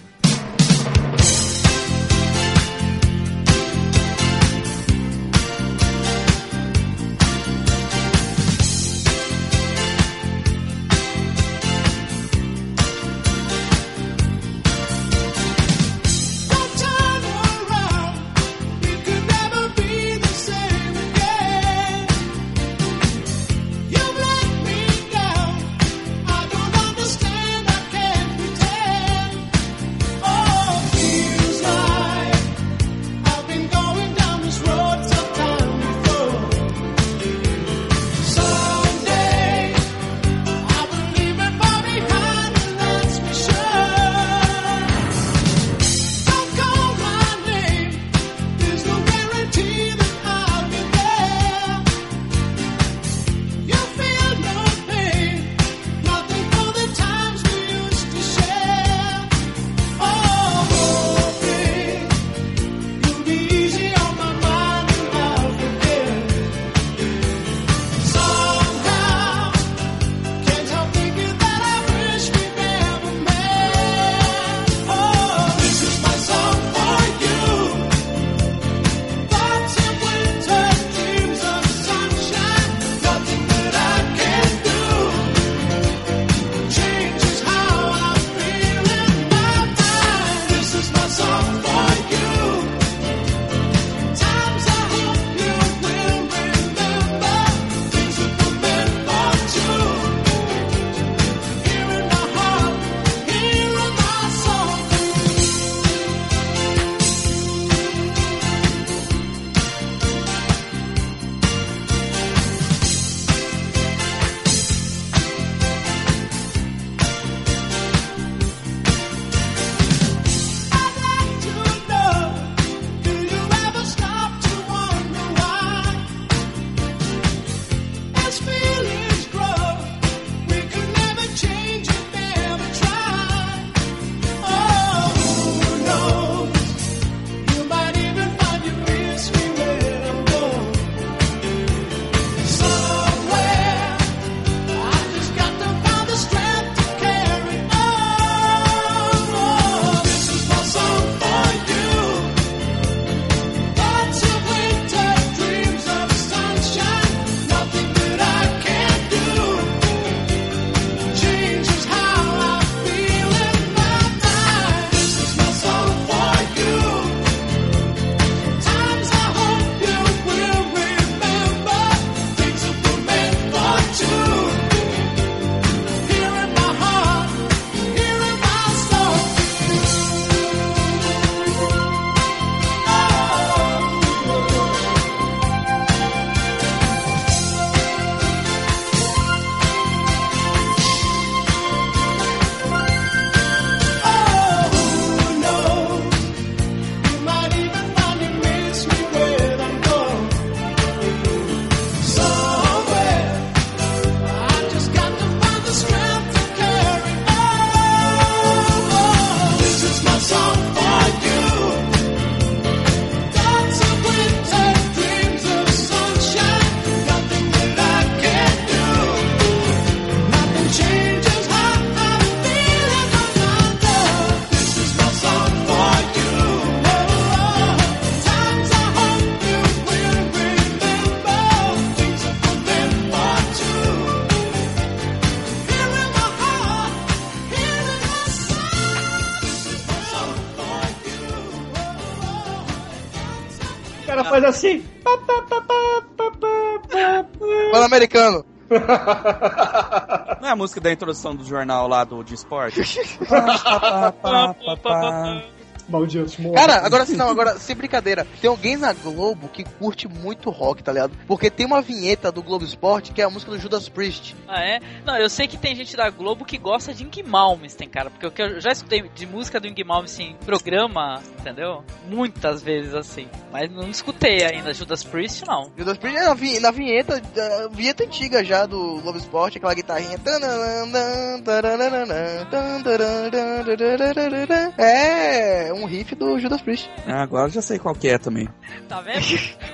Assim. Fala americano. Não é a música da introdução do jornal lá do de esporte? *laughs* Malditos mortos. Cara, agora sim, não, agora, sem brincadeira. Tem alguém na Globo que curte muito rock, tá ligado? Porque tem uma vinheta do Globo Esporte que é a música do Judas Priest. Ah, é? Não, eu sei que tem gente da Globo que gosta de Ing Malmsteen, cara. Porque o que eu já escutei de música do Ing Malmsteen em programa, entendeu? Muitas vezes, assim. Mas não escutei ainda Judas Priest, não. Judas Priest é na, vi- na vinheta, vinheta antiga já do Globo Esporte, aquela guitarrinha. É um riff do Judas Priest. Ah, agora eu já sei qual que é também. Tá vendo?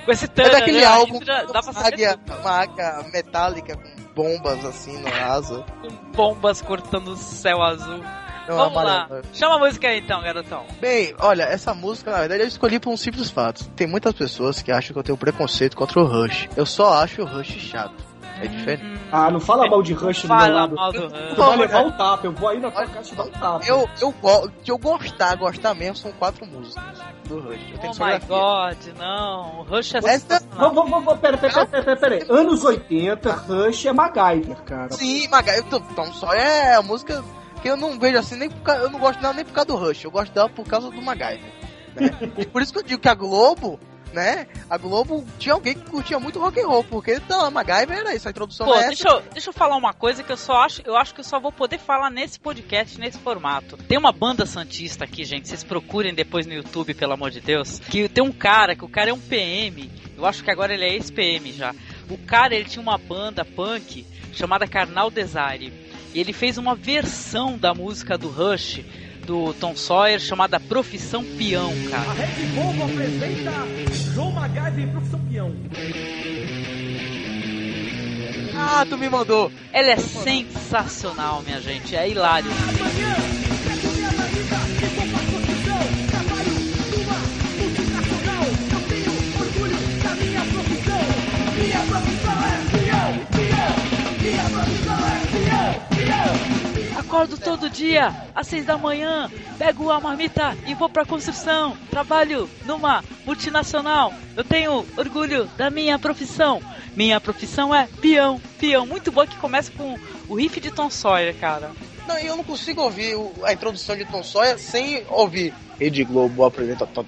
Com esse É daquele né? álbum Dá pra uma saber águia, uma águia metálica com bombas assim no asa. com bombas cortando o céu azul. Não, Vamos lá. amarelo. Chama a música aí então, garotão. Bem, olha, essa música, na verdade, eu escolhi por um simples fato. Tem muitas pessoas que acham que eu tenho preconceito contra o Rush. Eu só acho o Rush chato. É diferente. Ah, não fala mal de Rush do meu Fala lado. mal do Tu Rush. vai levar um tapa, eu vou aí na tua casa dar um tapa. Eu, eu, de eu gostar, gostar mesmo, são quatro músicas do Rush. Eu tenho Oh my god, não. O Rush é Essa-. Vamos, vamos, vamos, pera, pera, pera, pera. Anos 80, Rush é MacGyver, cara. Sim, tô- Tom Sawyer é a música que eu não vejo assim, nem por causa, eu não gosto dela nem por causa do Rush, eu gosto dela por causa do MacGyver. Né? e por isso que eu digo que a Globo, né? A Globo tinha alguém que curtia muito rock and roll, porque tá lá, MacGyver era isso, a introdução Pô, é essa. deixa eu, deixa eu falar uma coisa que eu só acho, eu acho que eu só vou poder falar nesse podcast, nesse formato. Tem uma banda santista aqui, gente, vocês procurem depois no YouTube, pelo amor de Deus, que tem um cara, que o cara é um PM, eu acho que agora ele é ex-PM já. O cara, ele tinha uma banda punk chamada Carnal Desire, e ele fez uma versão da música do Rush, do Tom Sawyer, chamada Profissão Peão, cara. Rede Globo apresenta João MacGyver e Profissão Peão. Ah, tu me mandou. Ela é sensacional, minha gente, é hilário. Minha profissão. Minha profissão é peão, peão. Minha profissão é peão, peão. Acordo todo dia, às seis da manhã, pego a marmita e vou pra construção. Trabalho numa multinacional. Eu tenho orgulho da minha profissão. Minha profissão é peão, peão. Muito bom que começa com o riff de Tom Sawyer, cara. Não, eu não consigo ouvir a introdução de Tom Sawyer sem ouvir. Rede Globo apresenta. Não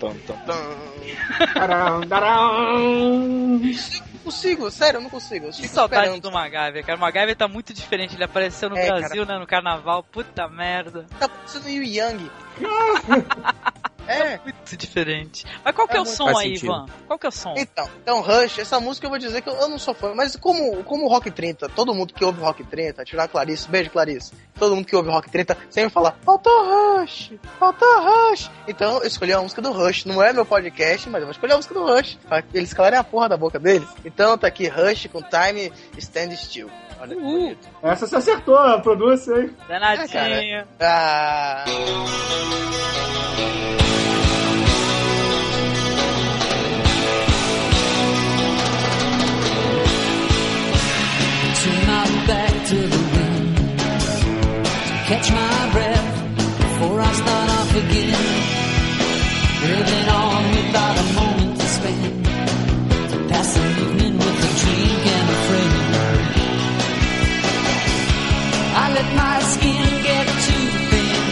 consigo, sério, eu não consigo. Eu Que saudade esperando. do MacGyver, cara. O MacGyver tá muito diferente. Ele apareceu no É, Brasil, né? No carnaval. Puta merda. Tá parecendo Yu Yang. *laughs* é. Muito diferente. Mas qual que é, É o som aí, sentido. Ivan? Qual que é o som? Então, então, Rush, essa música eu vou dizer que eu, eu não sou fã, mas como, como o Rock 30, todo mundo que ouve Rock 30, tirar a Clarice, beijo Clarice, todo mundo que ouve Rock 30 sempre fala, faltou Rush, faltou Rush. Então eu escolhi a música do Rush, não é meu podcast, mas eu vou escolher a música do Rush, pra eles calarem a porra da boca deles. Então tá aqui Rush com Time Stand Still. Olha que bonito. Essa você acertou, a produção aí. Danadinha. Ah, to the wind to catch my breath before I start off again. Living on without a moment to spend to pass the evening with a drink and a friend. I let my skin get too thin.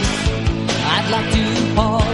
I'd like to pause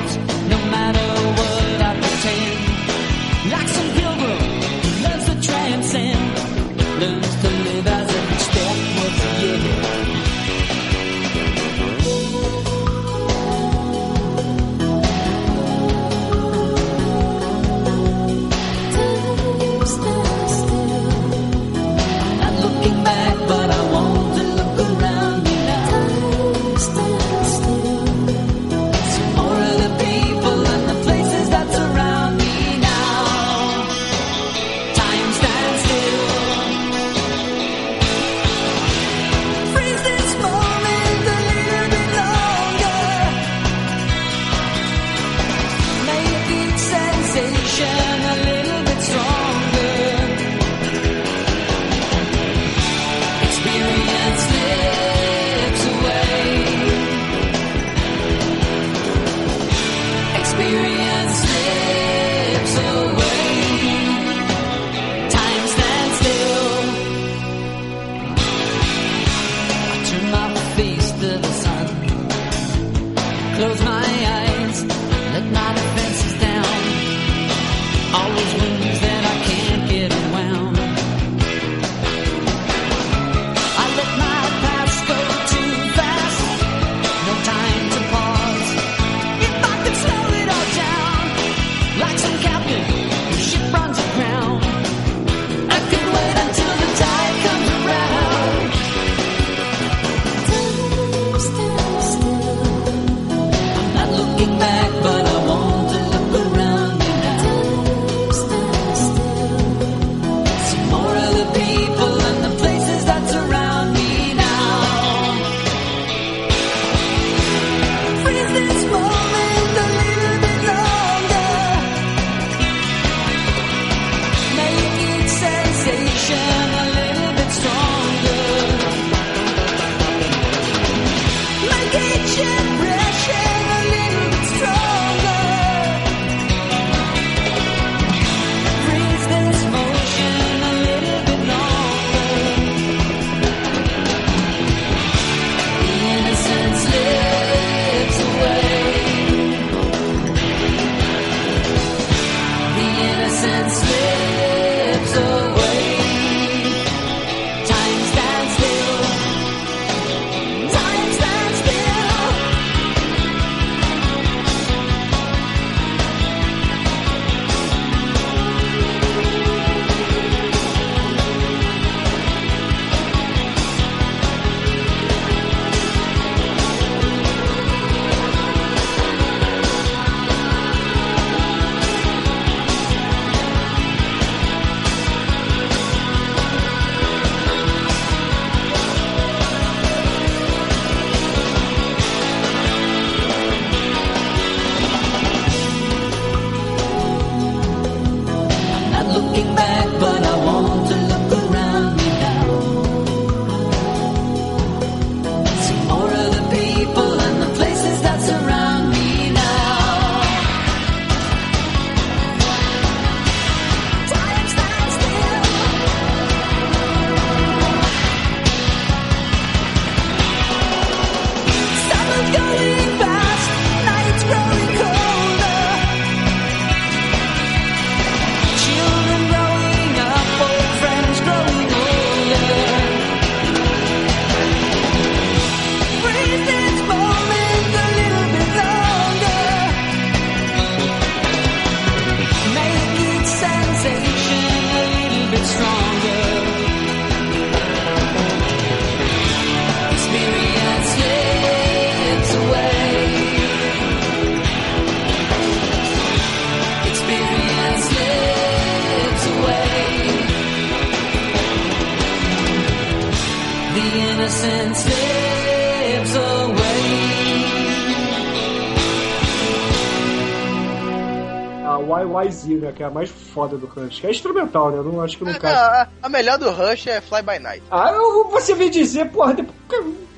né? Que é a mais foda do Rush. Que é instrumental, né? Eu não acho que não Ah, cai. a, a melhor do Rush é Fly By Night. Ah, eu, você vem dizer, porra, depois,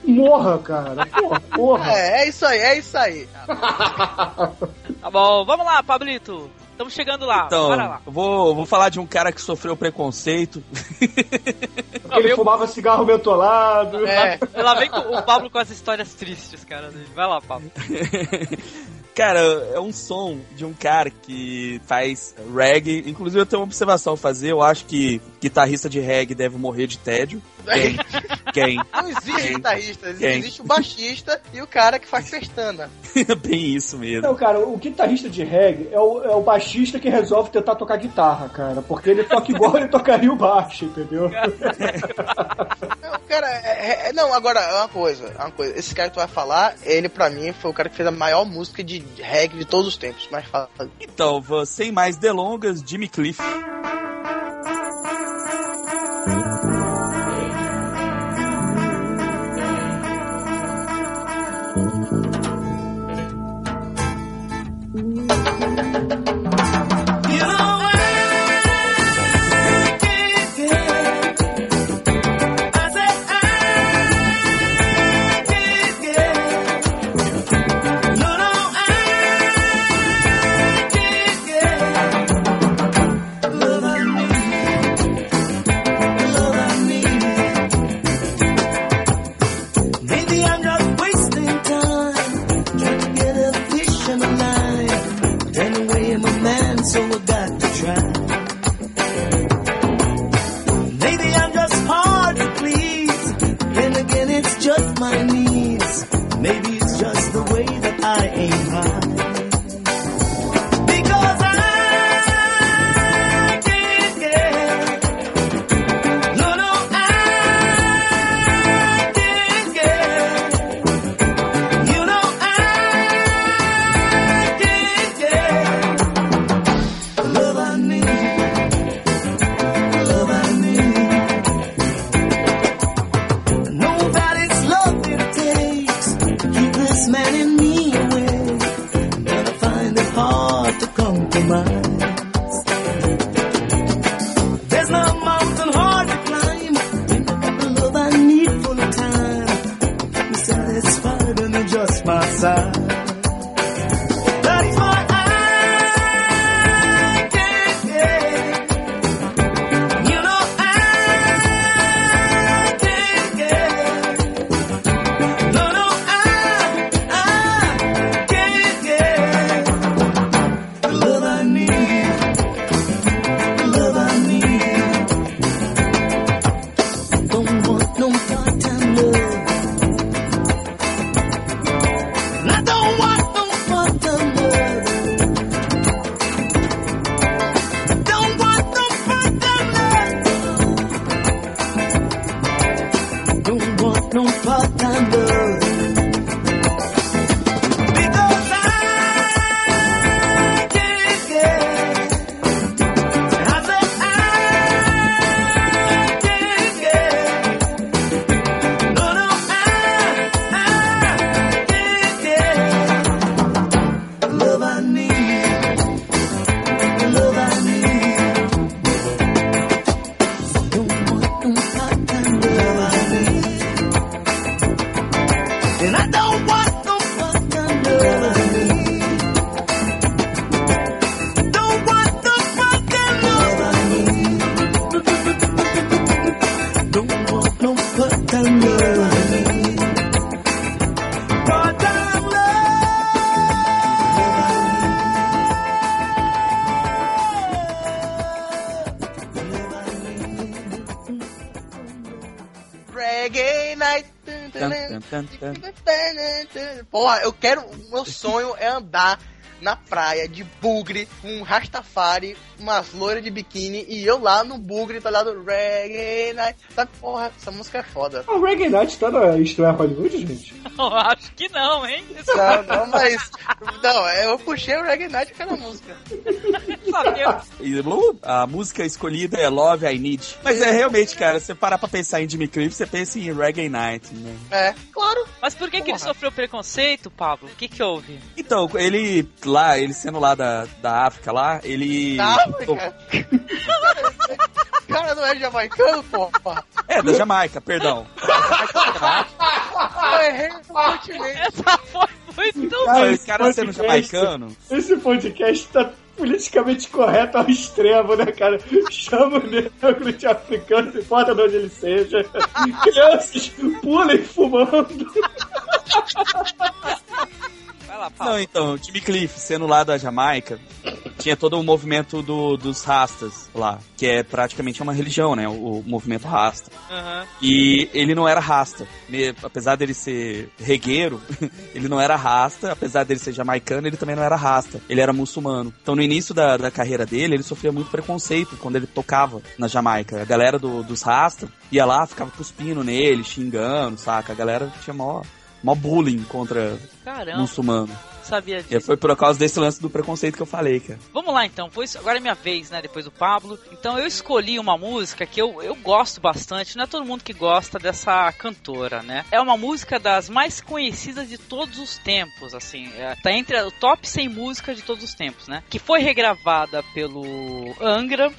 morra, cara. Porra, porra. É, é isso aí, é isso aí. *laughs* Tá bom, vamos lá, Pablito. Estamos chegando lá. Então, Bora lá. vou, vou falar de um cara que sofreu preconceito. *laughs* Porque ele fumava cigarro mentolado. É. Lá vem com o Pablo com as histórias tristes, cara. Vai lá, Pablo. *laughs* Cara, é um som de um cara que faz reggae. Inclusive, eu tenho uma observação a fazer. Eu acho que guitarrista de reggae deve morrer de tédio. Quem? Quem? Não existe guitarrista, Quem? existe o baixista e o cara que faz pestana. *laughs* Bem isso mesmo. Não, cara, o guitarrista de reggae é o, é o baixista que resolve tentar tocar guitarra, cara. Porque ele toca igual ele tocaria o baixo, entendeu? *laughs* Não, cara, é- é- não, agora, é uma coisa, é uma coisa. Esse cara que tu vai falar, ele pra mim foi o cara que fez a maior música de reggae de todos os tempos. Mas fala. Então, sem mais delongas, Jimmy Cliff. Porra, eu quero. O meu sonho é andar na praia de bugre, um Rastafari, umas loiras de biquíni e eu lá no bugre, tá lá do Reggae Night. Sabe, porra, essa música é foda. O Reggae Night tá na estreia Hollywood, gente? *laughs* Eu acho que não, hein? Não, não, mas. Não, eu puxei o Reggae Night pela música. Sabia. A música escolhida é Love I Need. Mas é realmente, cara, você parar pra pensar em Jimmy Cliff, você pensa em Reggae Night, né? É, ele sofreu preconceito, Pablo? O que que houve? Então, ele lá, ele sendo lá da, da África lá, ele. Tá, cara. *laughs* cara não é jamaicano, porra. É, da Jamaica, perdão. *laughs* Eu errei no continente. Essa foi muito Cara, Esse cara sendo jamaicano. Esse podcast tá politicamente correto ao extremo, né, cara? Chama o negro de africano, não importa de onde ele seja. Crianças pulem fumando. Vai lá. Não, então, Jimmy Cliff, sendo lá da Jamaica, tinha todo o movimento do, dos rastas lá, que é praticamente uma religião, né? O, o movimento rasta. Aham. E ele não era rasta. Me- apesar dele ser regueiro, *laughs* ele não era rasta. Apesar dele ser jamaicano, ele também não era rasta. Ele era muçulmano. Então, no início da, da carreira dele, ele sofria muito preconceito quando ele tocava na Jamaica. A galera do- dos rasta ia lá, ficava cuspindo nele, xingando, saca? A galera tinha mó, mó bullying contra Caramba, muçulmano. sabia E disso. foi por causa desse lance do preconceito que eu falei, cara. Vamos lá então, pois agora é minha vez, né? Depois do Pablo. Então eu escolhi uma música que eu, eu gosto bastante, não é todo mundo que gosta dessa cantora, né? É uma música das mais conhecidas de todos os tempos, assim. É, tá entre o top 100 músicas de todos os tempos, né? Que foi regravada pelo Angra.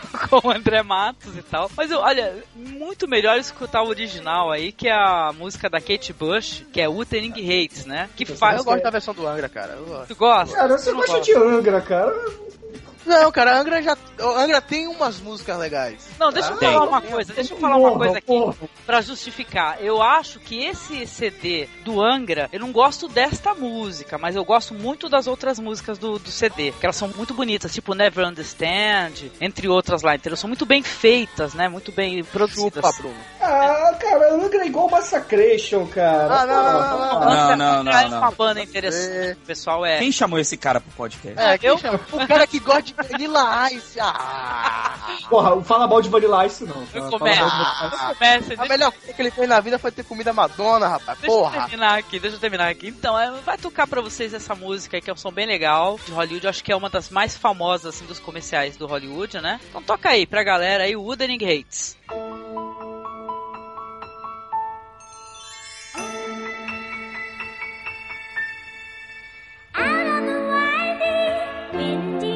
*laughs* Com o André Matos e tal. Mas eu, olha, muito melhor escutar o original aí, que é a música da Kate Bush, que é Wuthering Hates, né? Que faz. Eu gosto da versão do Angra, cara. Eu gosto. Tu gosta? Cara, você gosta de Angra, cara? Não, cara, Angra já. Angra tem umas músicas legais. Não, deixa eu Tem. falar uma coisa, deixa eu falar uma coisa aqui porra. pra justificar. Eu acho que esse CD do Angra, eu não gosto desta música, mas eu gosto muito das outras músicas do, do CD, que elas são muito bonitas, tipo Never Understand, entre outras lá, entendeu? São muito bem feitas, né? Muito bem produzidas. Chupa, Bruno. Ah, cara, Angra é igual Massacration, cara. Ah, não, não, não, não, não. Não, não, não, É uma banda interessante, o pessoal é... Quem chamou esse cara pro podcast? É, quem eu-? O cara que gosta de Vanilla Ice. Ah! Porra, fala mal de Vanilla Ice não. começa, mal de Vanilla Ice. não começa, A melhor coisa que ele fez na vida foi ter comida Madonna, rapaz. deixa eu Porra! terminar aqui, deixa eu terminar aqui. Então, é, vai tocar pra vocês essa música aí, que é um som bem legal, de Hollywood, eu acho que é uma das mais famosas, assim, dos comerciais do Hollywood, né? Então toca aí pra galera aí, Wuthering Hates. Out on the winding, windy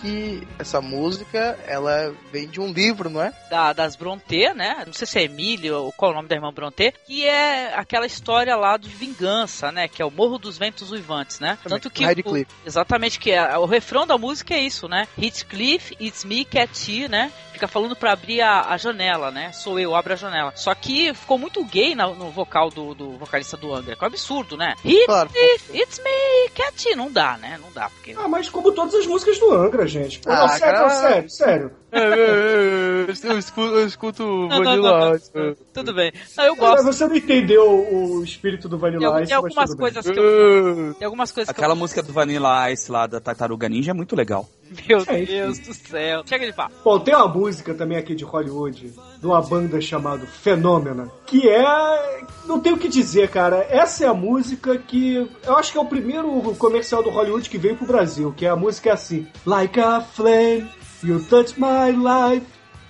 que essa música, ela vem de um livro, não é? da- das Brontë, né? Não sei se é Emília ou qual é o nome da irmã Brontë, que é aquela história lá de vingança, né? Que é o Morro dos Ventos Uivantes, né? Tanto que o, exatamente que é, o refrão da música é isso, né? Heathcliff, it's me, Cat, né? Fica falando pra abrir a, a janela, né? Sou eu, abre a janela. Só que ficou muito gay na- no vocal do, do vocalista do Angra. Que é um absurdo, né? Claro. Heathcliff, it's me, Cat. Não dá, né? Não dá, porque... Ah, mas como todas as músicas do Angra, gente. Pô, não, Ah, sério, cara. não, sério, sério. eu escuto, eu *laughs* escuto Não, não, não, não. Tudo bem. Não, eu Mas gosto. você não entendeu o espírito do Tem, Vanilla Ice, tem mas algumas bem. coisas que eu... Tem algumas coisas que Aquela eu... música do Vanilla Ice lá da Tartaruga Ninja é muito legal. *laughs* Meu É. Deus do céu. Chega de falar. Bom, tem uma música também aqui de Hollywood, de uma banda chamada Fenômena, que é. Não tenho o que dizer, cara. Essa é a música que. Eu acho que é o primeiro comercial do Hollywood que veio pro Brasil, que é a música assim: Like a flame, you touch my life,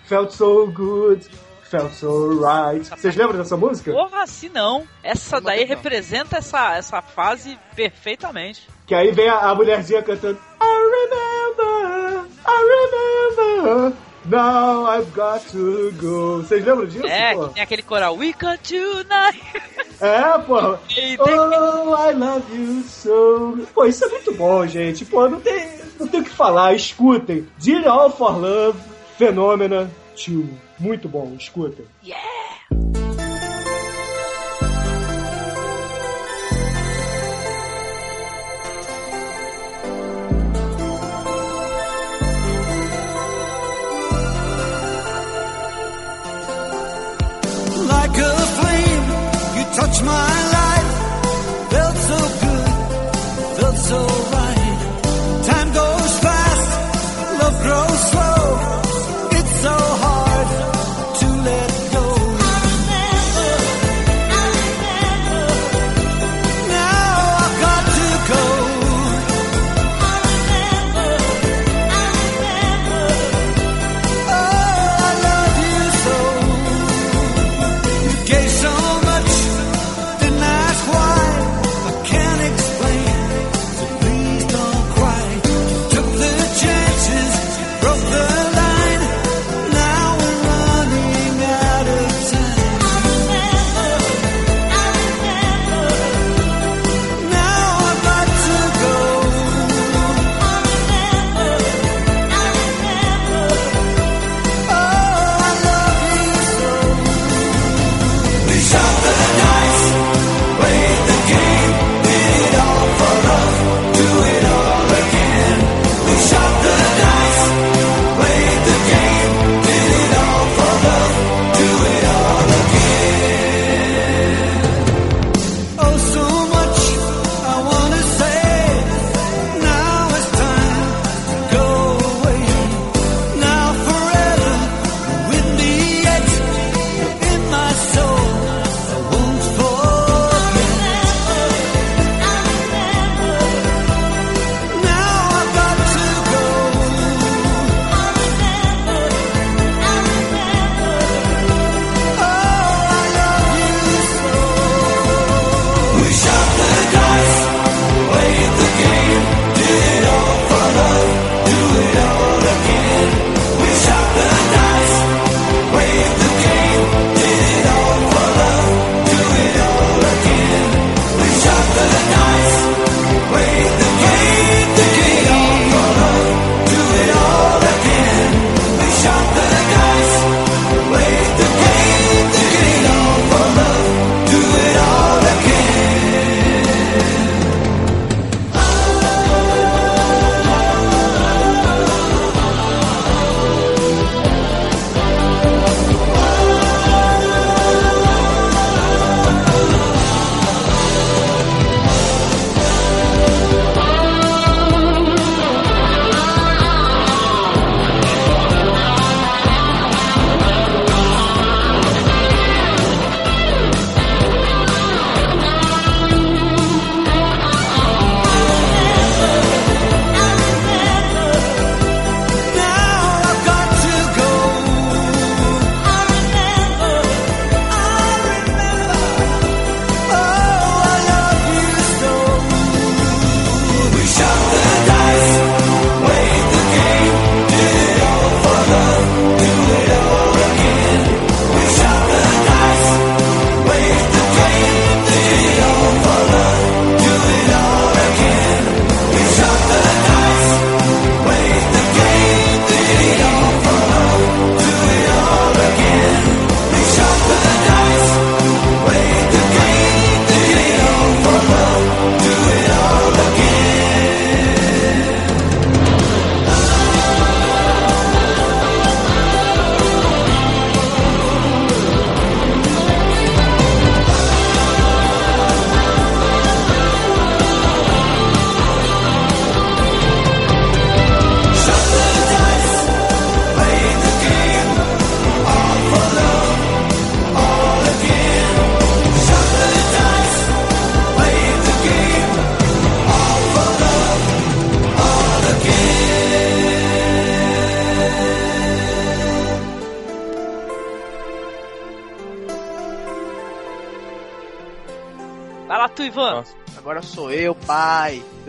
felt so good, felt so right. Vocês lembram dessa música? Porra, se não. Essa daí não. representa essa, essa fase perfeitamente. Que aí vem a, a mulherzinha cantando I remember, I remember, now I've got to go. Vocês lembram disso? É, que tem aquele coral We Can Tonight. *laughs* É, pô. Oh, I love you so. Pô, isso é muito bom, gente. Pô, não tem, não tem o que falar. Escutem. Dear All for Love, Fenômena 2. Muito bom, escutem. Like a flame, you touch my life. Felt so good, felt so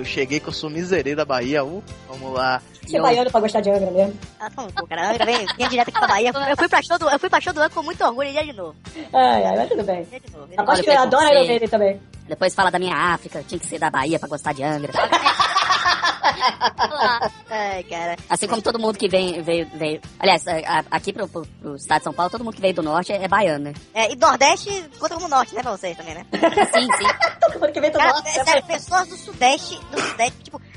cheguei que eu sou miserê da Bahia. Uh, vamos lá. Você é baiano pra gostar de Angra mesmo. Ah, tá bom, cara. Angra vem, vem direto aqui pra Bahia. Eu fui pra show do, eu fui pra show do Angra com muito orgulho e ia de novo. Ai, ai, mas tudo bem. Olha Aposto o que eu adoro. Iron Maiden também. Depois fala da minha África, tinha que ser da Bahia pra gostar de Angra. *laughs* Ai, cara. Assim como todo mundo que vem, veio, veio. Aliás, a- a- aqui pro, pro, pro estado de São Paulo, todo mundo que veio do norte é, é baiano, né? É, e Nordeste conta como Norte, né, pra vocês também, né? sim, sim. *laughs* Todo mundo que vem do Cara, norte. é sério, pessoas do Sudeste,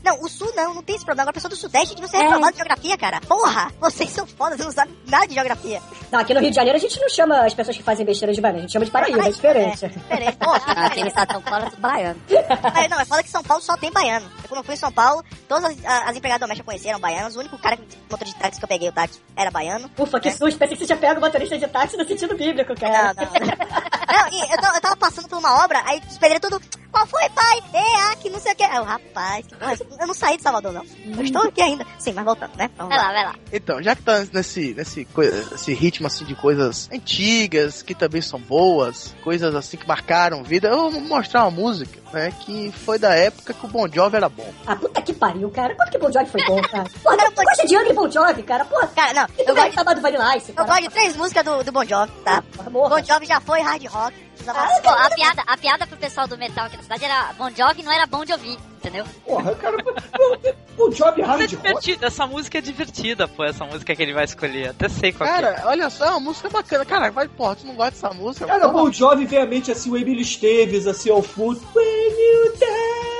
não, o Sul não, não tem esse problema. Agora, pessoa do Sudeste, de você É. reclamar de geografia, cara. Porra, vocês são fodas, vocês não sabem nada de geografia. Não, aqui no Rio de Janeiro a gente não chama as pessoas que fazem besteira de baiano, a gente chama de Paraíba, é diferente. Diferente, porra. Ah, *laughs* aqui no estado de São Paulo é tudo baiano. *laughs* Mas, não, é foda que São Paulo só tem baiano. Eu, quando eu fui em São Paulo, todas as, as empregadas domésticas que eu conheci eram baianos. O único cara, que- motor de táxi que eu peguei, o táxi, era baiano. Ufa, que susto, pensei que você já pega o motorista de táxi no sentido bíblico, cara. Não, não. Não, e eu, tava- eu tava passando por uma obra, aí os pedreiros tudo, qual foi, pai? É, que não sei o que. Aí Eu, rapaz, que eu não saí de Salvador, não. Eu estou aqui ainda. Sim, mas voltando, né? Vamos Vai lá, vai lá. Então, já que tá nesse, nesse, coi- nesse ritmo assim de coisas antigas, que também são boas, coisas assim que marcaram vida, eu vou mostrar uma música, né, que foi da época que o Bon Jovi era bom. Ah, puta que pariu, cara. Quanto que Bon Jovi foi bom, *laughs* cara? Porra, não, tu gosta de e Bon Jovi, cara? Porra, Cara, não, eu eu gosto de Vanilla Ice, eu cara. gosto de três músicas do, do Bon Jovi, tá? Morra. Bon Jovi já foi hard rock. Pô, a piada, a piada pro pessoal do metal aqui na cidade era Bon Jovi, não era bom de ouvir, entendeu? Porra, cara, Bon Jovi É hard rock. divertido, essa música é divertida, pô, essa música que ele vai escolher. Até sei qual que é. Cara, olha só, é uma música bacana. Cara, vai, porra, tu não gosta dessa música? Cara, Porra. Bon Jovi vem à mente assim, o Emílio Esteves, assim, ao fundo. When you down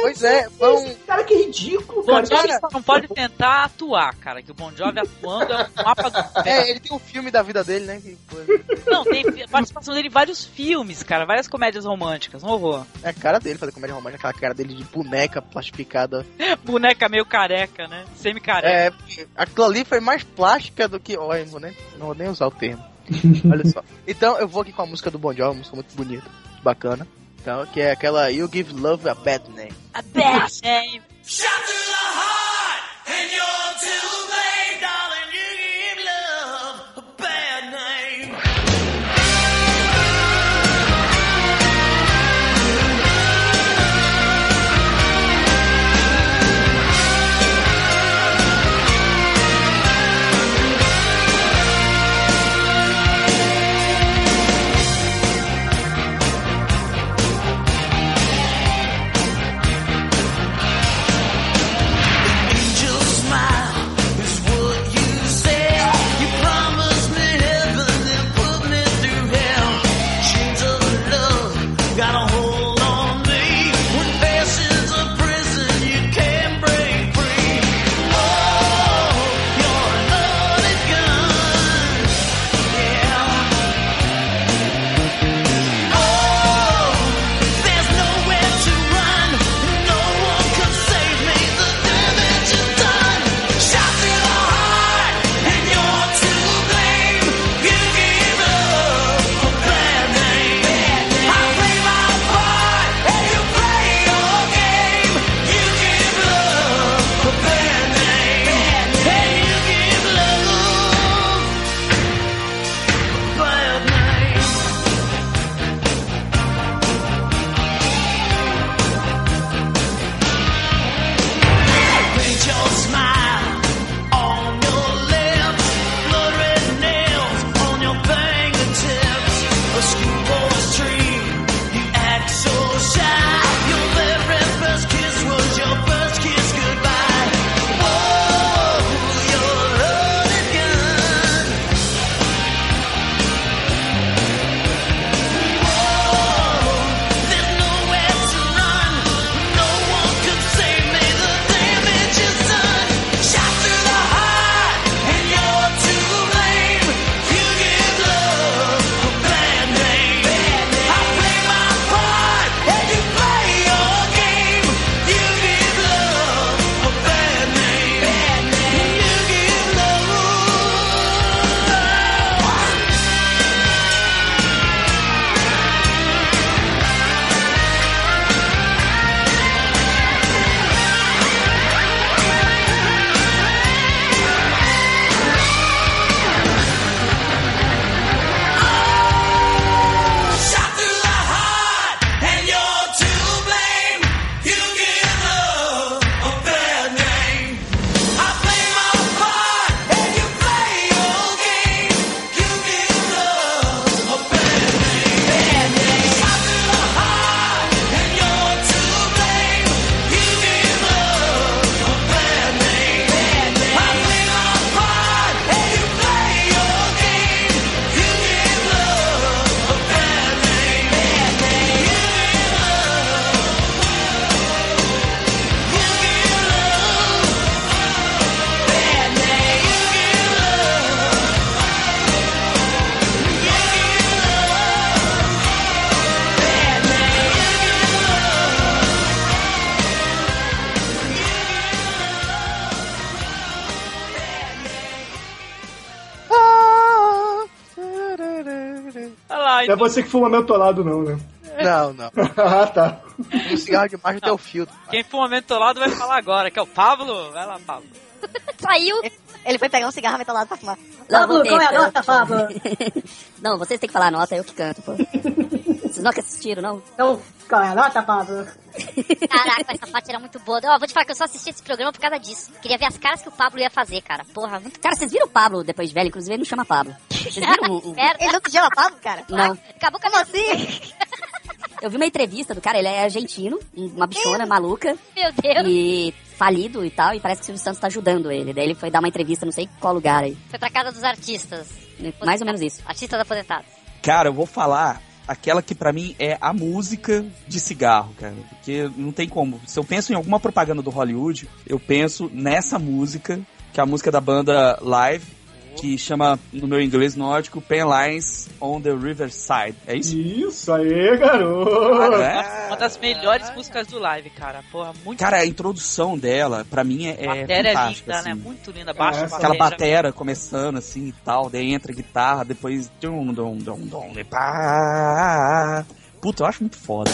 Pois é, um- Cara, que ridículo, Bon cara. Jovi Cara, não pode tentar atuar, cara, que o Bon Jovi atuando é um mapa do É, ele tem um filme da vida dele, né? que coisa. Não, tem participação dele em vários filmes, cara, várias comédias românticas, um horror. É a cara dele fazer comédia romântica, aquela cara dele de boneca plastificada. *laughs* Boneca meio careca, né? Semi-careca. É, porque aquilo ali foi mais plástica do que. Olha, não vou nem, não vou nem usar o termo. *laughs* Olha só. Então eu vou aqui com a música do Bon Jovi, uma música muito bonita, bacana. Então, que é aquela You Give Love a Bad Name. A best *laughs* name. Thank você que fuma mentolado, não, né? Não, não. *laughs* ah, tá. Um cigarro de macho tem o filtro. quem fuma mentolado vai falar agora, que é o Pablo. Vai lá, Pablo. *laughs* Saiu. Ele foi pegar um cigarro mentolado pra fumar. Pablo, qual é a nota, Pablo? *laughs* Não, vocês têm que falar a nota, eu que canto, pô. Vocês nunca assistiram, não? Então, qual é a nota, Pablo? Caraca, essa parte era muito boa. Ó, vou te falar que eu só assisti esse programa por causa disso. Queria ver as caras que o Pablo ia fazer, cara. Porra, muito Cara, vocês viram o Pablo depois de velho? Inclusive, ele não chama Pablo. Vocês viram o... o-. Ele não te chama Pablo, cara? Não. Acabou com a assim? Eu vi uma entrevista do cara, ele é argentino, uma bichona maluca. Meu Deus. E falido e tal, e parece que o Silvio Santos tá ajudando ele. Daí ele foi dar uma entrevista, não sei qual lugar aí. Foi pra casa dos artistas. Mais ou menos isso. Artistas aposentados. Cara, eu vou falar aquela que pra mim é a música de cigarro, cara. Porque não tem como. Se eu penso em alguma propaganda do Hollywood, eu penso nessa música, que é a música da banda Live, que chama, no meu inglês nórdico, Pen Lines on the Riverside. É isso? Isso aí, garoto. É? Uma das melhores músicas do live, cara. Porra, muito Cara, a introdução dela, pra mim, é, A é matéria é fantástica. linda, né? assim. Muito linda. Baixa É, Aquela batera começando assim e tal, daí entra a guitarra, depois. Dum, dum, dum, dum, pá. Puta, eu acho muito foda.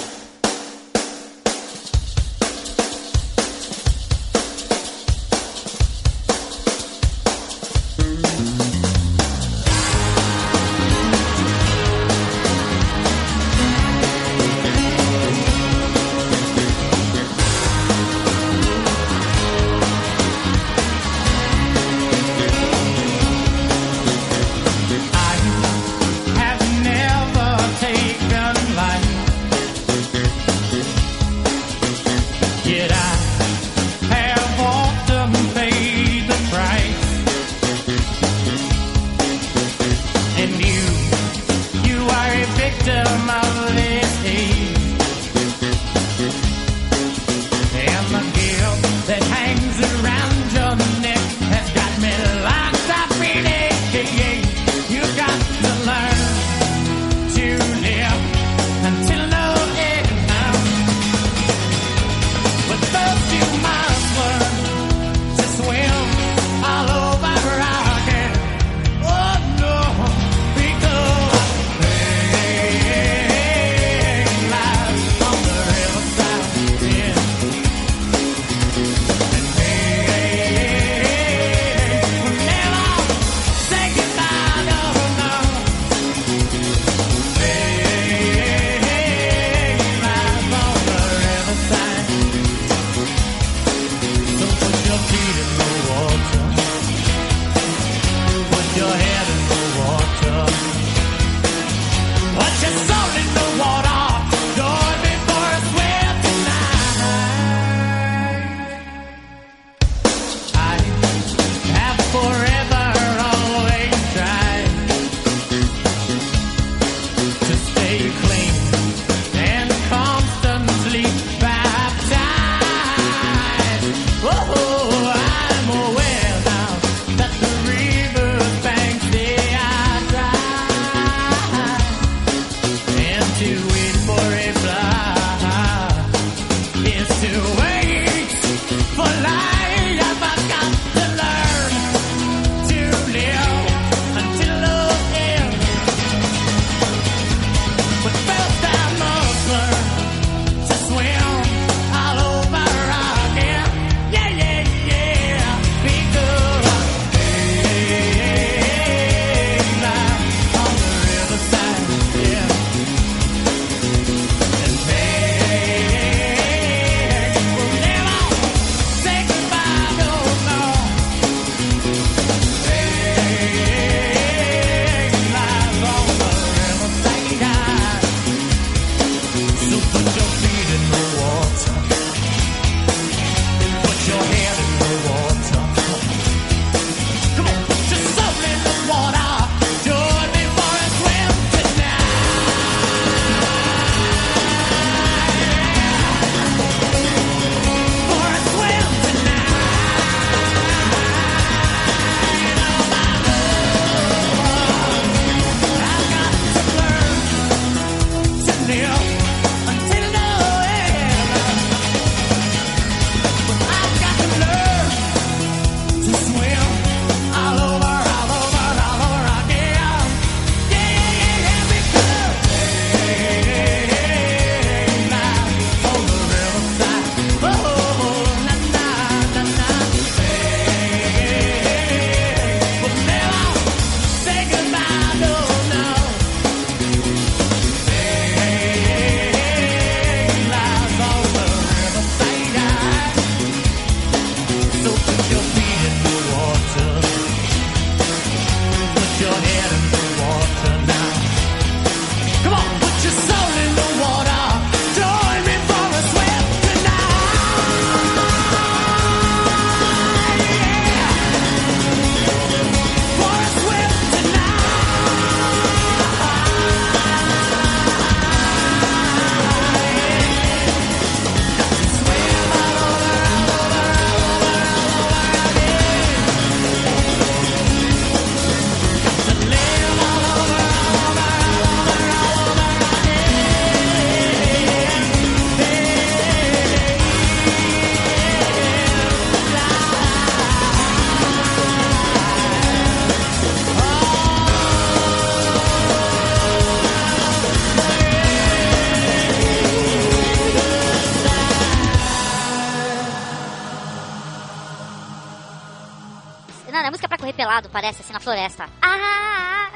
Pelado, parece, assim, na floresta. Ah!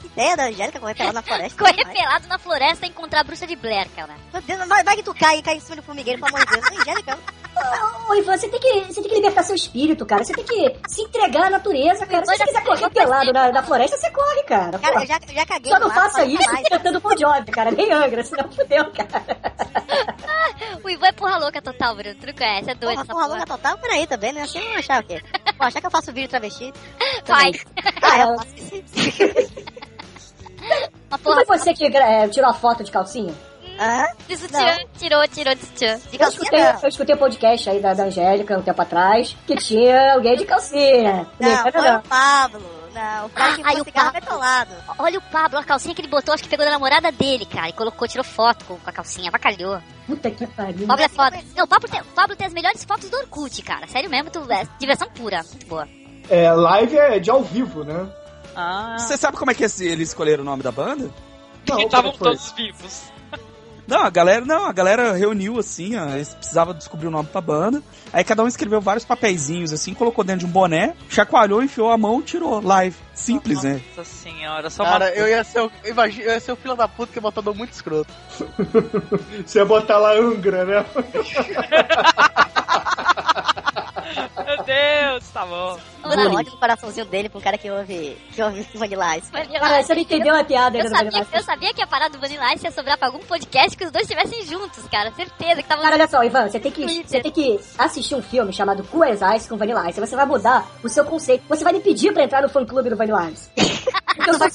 Que ideia da Angélica correr pelado na floresta. Correr pelado na floresta e encontrar a bruxa de Blair, cara. Meu Deus, vai, vai que tu cai e cai em cima do formigueiro, pelo amor de Deus. Angélica, Ô, Ivan, você tem, que, você tem que libertar seu espírito, cara. Você tem que se entregar à natureza, cara. Se você quiser correr pelado na, na floresta, você corre, cara. Cara, Pô. eu já, eu já caguei Só não faça isso tentando Bon Jovi, cara. Nem Angra, senão fudeu, cara. *laughs* O Ivan é porra louca total, Bruno. Tu não conhece, é doido Porra, essa porra porra. louca total, peraí também, né? Assim eu vou achar o quê? Vou achar que eu faço vídeo travesti? *gasps* Faz. *laughs* Ah, eu faço Não foi *laughs* você que é, tirou a foto de calcinha? Hã? De sutiã, tirou, tirou de sutiã. De Eu calcinha escutei, não. eu escutei o podcast aí da, da Angélica um tempo atrás que tinha alguém de calcinha. Não, Não, foi não. o Pablo. O cara que Ah, aí o cigarro Pablo. Olha o Pablo, a calcinha que ele botou, acho que pegou da namorada dele, cara. E colocou, tirou foto com, com a calcinha, avacalhou. Puta que pariu. O Pablo é foda. Não, o Pablo tem, o Pablo tem as melhores fotos do Orkut, cara. Sério mesmo, tu, é diversão pura. Muito boa. É, live é de ao vivo, né? Ah, Você sabe como é que eles escolheram o nome da banda? Não, estavam é todos vivos. Não, a galera, não, a galera reuniu assim, ó, eles precisavam descobrir o nome pra banda. Aí cada um escreveu vários papeizinhos assim, colocou dentro de um boné, chacoalhou, enfiou a mão, tirou live. Simples, né? Nossa senhora, só Cara, uma... eu ia ser o, imagina, eu ia ser o filho da puta que botou nome muito escroto. *laughs* Você ia botar lá Angra, né? *laughs* Meu Deus, tá bom. Mano, ódio no coraçãozinho dele pra um cara que ouve, que ouve *laughs* Vanilla Ice. Cara, você não entendeu a piada Eu sabia, Vanilla eu sabia que a parada do Vanilla Ice ia sobrar pra algum podcast que os dois estivessem juntos, cara. Certeza que tava... Cara, olha só, Ivan, você tem, que, Twitter. você tem que assistir um filme chamado Cool as Ice com Vanilla Ice. Você vai mudar o seu conceito. Você vai me pedir pra entrar no fã clube do Vanilla Ice. *laughs* Porque eu sou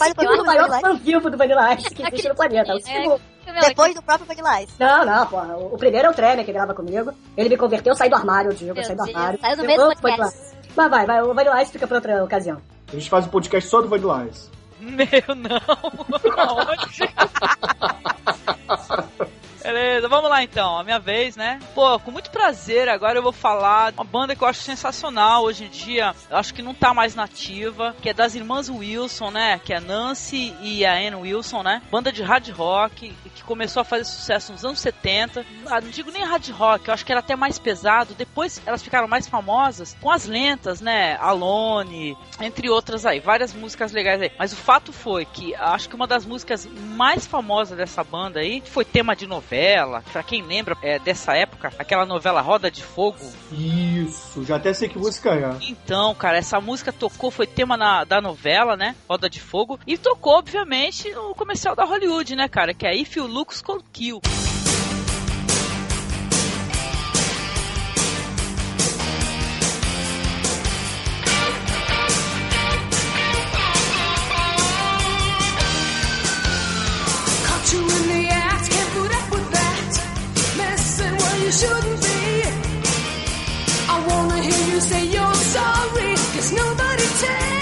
o maior Vanilla fã vivo do Vanilla Ice que existe no planeta. O segundo- Depois do próprio Vanilla Ice. Não, não, porra. O primeiro é o Tremer que grava comigo. Ele me converteu, eu saí do armário, eu digo, eu saí do armário. saiu do amo podcast. Mas vai, vai, o Vanilla Ice fica pra outra ocasião. A gente faz um podcast só do Vanilla Ice. Meu, não. *laughs* Aonde? *laughs* Beleza, vamos lá então, a minha vez, né? Pô, com muito prazer, agora eu vou falar uma banda que eu acho sensacional hoje em dia, eu acho que não tá mais nativa, que é das irmãs Wilson, né? Que é Nancy e a Anne Wilson, né? Banda de hard rock, que começou a fazer sucesso nos anos 70. Ah, não digo nem hard rock, eu acho que era até mais pesado. Depois elas ficaram mais famosas com as lentas, né? Alone, entre outras aí, várias músicas legais aí. Mas o fato foi que acho que uma das músicas mais famosas dessa banda aí foi tema de novela. Pra quem lembra é, dessa época, aquela novela Roda de Fogo. Isso, já até sei que música é. Então, cara, essa música tocou, foi tema na, da novela, né? Roda de Fogo. E tocou, obviamente, no comercial da Hollywood, né, cara? Que é If You Looks Kill. You shouldn't be. I wanna hear you say you're sorry, cause nobody takes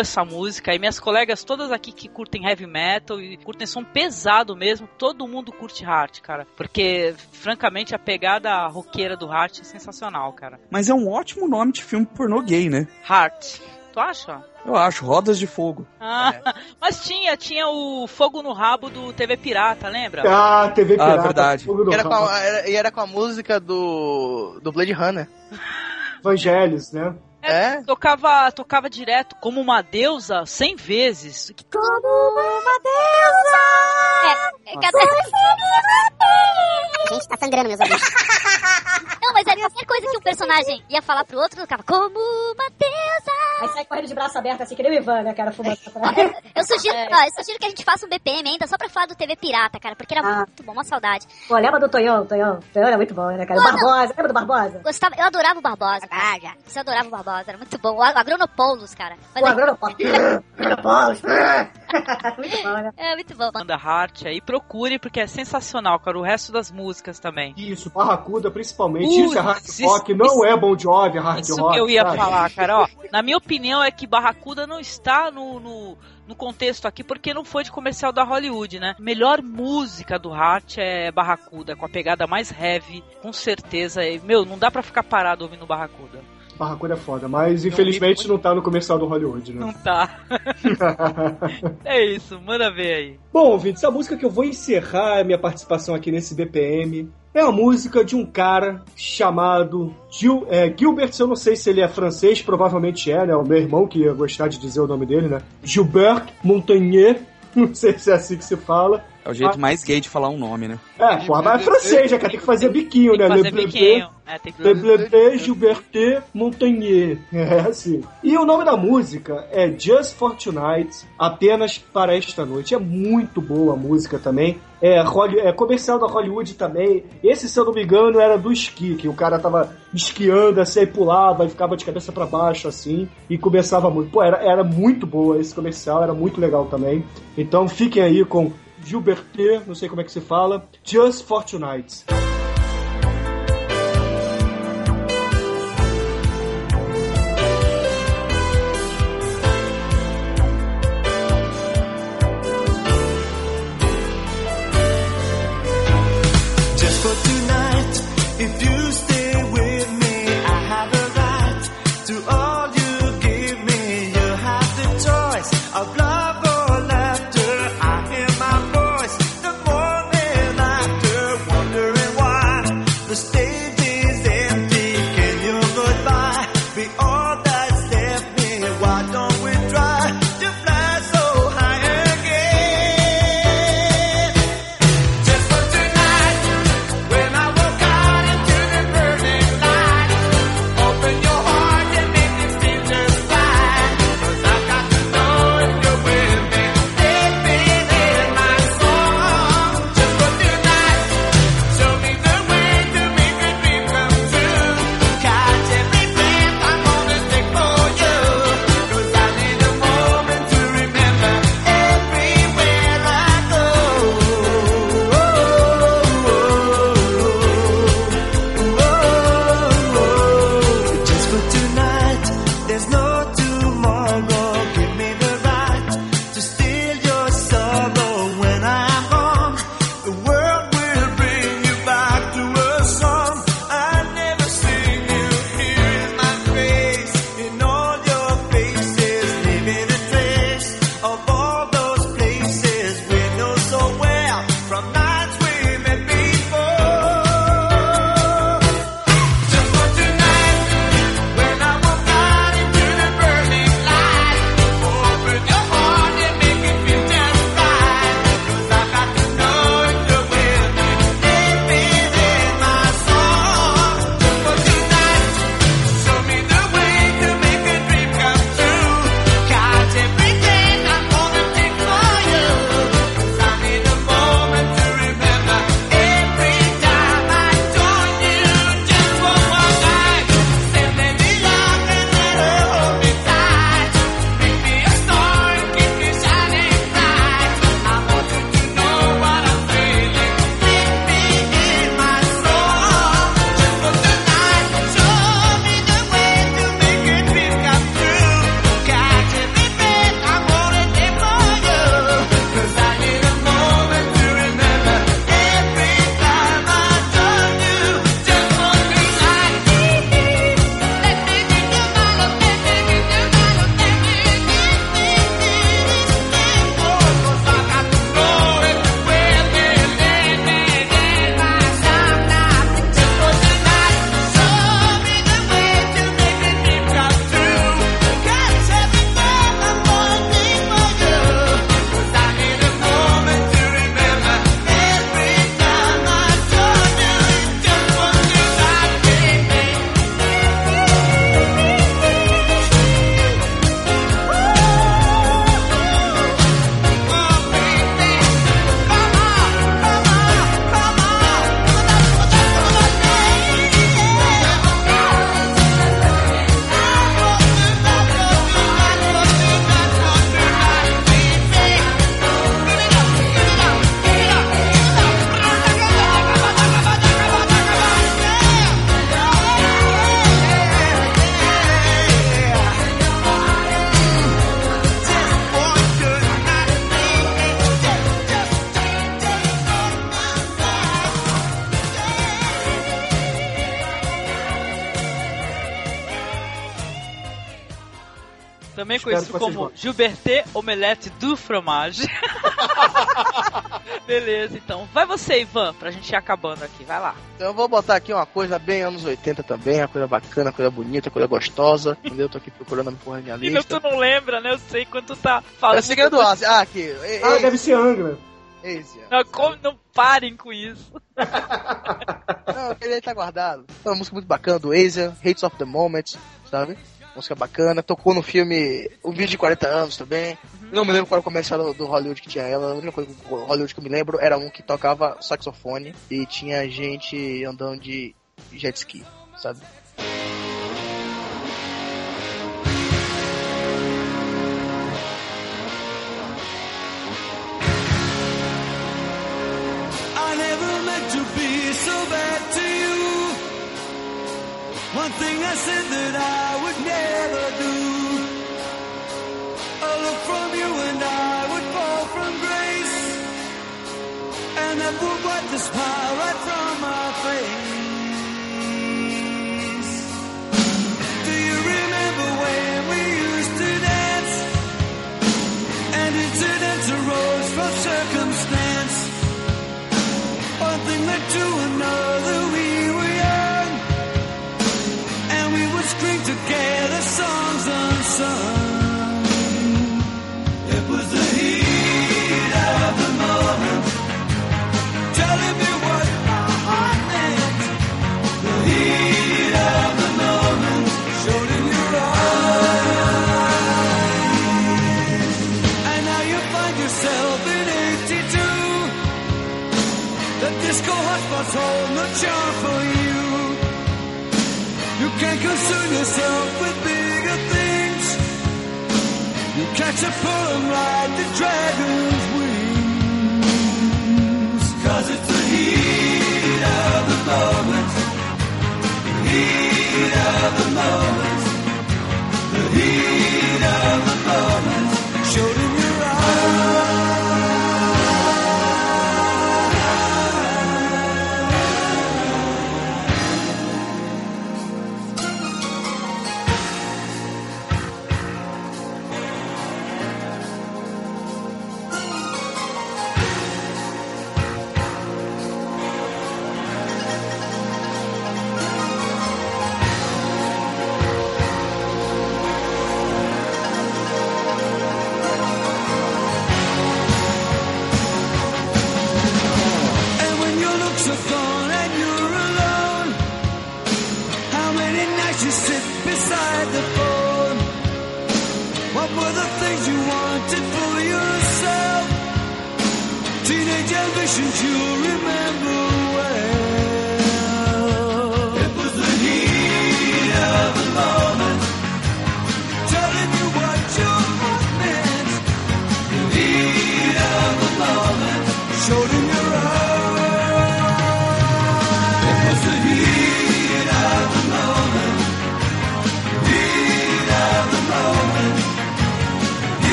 essa música. E minhas colegas todas aqui que curtem heavy metal e curtem som pesado mesmo, todo mundo curte Heart, cara. Porque, francamente, a pegada roqueira do Heart é sensacional, cara. Mas é um ótimo nome de filme pornô gay, né? Heart. Tu acha? Eu acho, Rodas de Fogo. Ah, *laughs* mas tinha, tinha o Fogo no Rabo do TV Pirata, lembra? Ah, TV Ah, Pirata. verdade. Fogo do E era, com Rabo. a, era- e era com a música do, do Blade Runner. Evangelhos, né? É? Tocava, tocava direto como uma deusa 100 vezes. Como uma deusa! É, cada... Gente, tá sangrando meus ouvidos. *laughs* Não, mas é qualquer coisa que um personagem ia falar pro outro, ficava como uma deusa. Aí sai correndo de braço aberto assim, que nem o Ivan, né, cara, fumando pra. *laughs* Eu sugiro, ó, eu sugiro que a gente faça um BPM ainda só pra falar do TV Pirata, cara, porque era Ah. muito bom, uma saudade. Pô, lembra do Tonhão? Tonhão? Tonhão era muito bom, né, cara? O Pô, não. Barbosa, lembra do Barbosa? Gostava, eu adorava o Barbosa. Ah, já. Eu adorava o Barbosa, era muito bom. O Agronopoulos, cara. Mas O é- Agronopoulos. *laughs* Agronopoulos. *laughs* muito bom, né? É, muito bom. Banda Heart aí, procure porque é sensacional, cara. O resto das músicas também. Isso, Barracuda principalmente. Putz, isso é hard isso- rock, não é Bon Jovi, é hard Isso rock. que eu ia sabe? falar, cara. Ó, na minha opinião é que Barracuda não está no, no, no contexto aqui porque não foi de comercial da Hollywood, né? Melhor música do Heart é Barracuda, com a pegada mais heavy, com certeza. Meu, não dá pra ficar parado ouvindo Barracuda. Barracuda é foda, mas infelizmente não tá no comercial do Hollywood, né? Não tá. *laughs* é isso, manda ver aí. Bom, ouvintes, a música que eu vou encerrar a minha participação aqui nesse BPM é a música de um cara chamado Gil, é, Gilbert, eu não sei se ele é francês, provavelmente é, né? O meu irmão que ia gostar de dizer o nome dele, né? Gilbert Montagnier, *laughs* não sei se é assim que se fala. É o jeito mais gay de falar um nome, né? É, porra, mas é francês, né, cara? Tem que fazer biquinho, né? Fazer Le bleu biquinho. É, tem que... Le Bleu Gilberté Montagnier. É assim. E o nome da música é Just for Tonight, apenas para esta noite. É muito boa a música também. É, é comercial da Hollywood também. Esse, se eu não me engano, era do esqui, que o cara tava esquiando assim, aí pulava e ficava de cabeça para baixo assim, e começava muito. Pô, era, era muito boa esse comercial, era muito legal também. Então fiquem aí com Gilberté, não sei como é que se fala, Just for conhecido que como. Gilberté Omelette du Fromage. *laughs* Beleza, então. Vai você, Ivan, pra gente ir acabando aqui. Vai lá. Então eu vou botar aqui uma coisa bem anos 80 também, uma coisa bacana, coisa bonita, coisa gostosa. Entendeu? Eu tô aqui procurando a porra da minha E não, lista. tu não lembra, né? Eu sei quando tu tá falando. É o segredo do Ásia. Ah, aqui. E- Ah, e- deve ser Angra. Asia. Não, como, não parem com isso. Não, aquele aí tá guardado. É uma música muito bacana do Asia, Hates of the Moment, sabe? Música bacana. Tocou no filme Um Vídeo de 40 anos também. Não me lembro qual era o comercial do, Hollywood que tinha ela. A única coisa do Hollywood que eu me lembro era um que tocava saxofone e tinha gente andando de jet ski, sabe? So bad to you. One thing I said that I would never do. A look from you and I would fall from grace. And that would wipe the smile right from my face. Do you remember when we used to dance? And incidents arose from circumstance. One thing led to another,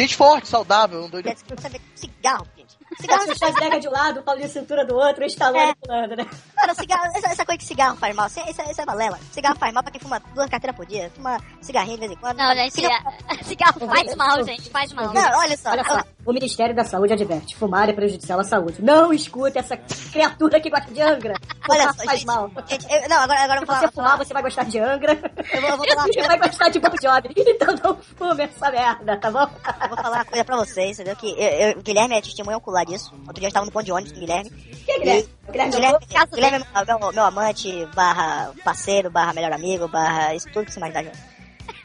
Gente, fo- gente forte, saudável, um doido. Cigarro, gente. Cigarro de Schwarzenegger de um lado, Paulinho Cintura do outro, e Stallone pulando, né? Cara, cigarro, essa, essa coisa que cigarro faz mal, isso, é- isso, é- isso é balela. Cigarro faz mal pra quem fuma duas carteiras por dia, fuma cigarrinho de vez em quando. Não, gente, é- cigarro *laughs* faz mal, gente, faz mal. Não, olha só. Olha só, o Ministério da Saúde adverte: fumar é prejudicial à saúde. Não escute essa criatura que gosta de Angra. Olha *laughs* só, gente, mal. gente, eu- não, agora, agora eu Se vou você falar. fumar, você vai gostar de Angra. Eu vou, eu vou falar *laughs* E vai gostar de Bon Jovi. Então não fume essa merda, tá bom? Eu vou falar uma coisa pra vocês, entendeu? Que eu, eu- o Guilherme é testemunha ocular disso. Outro dia eu estava no ponto de ônibus com o Guilherme. Que é Guilherme? O Guilherme Guilherme, Caso Guilherme é meu, meu amante, barra parceiro, barra melhor amigo, barra isso tudo que você imaginar junto.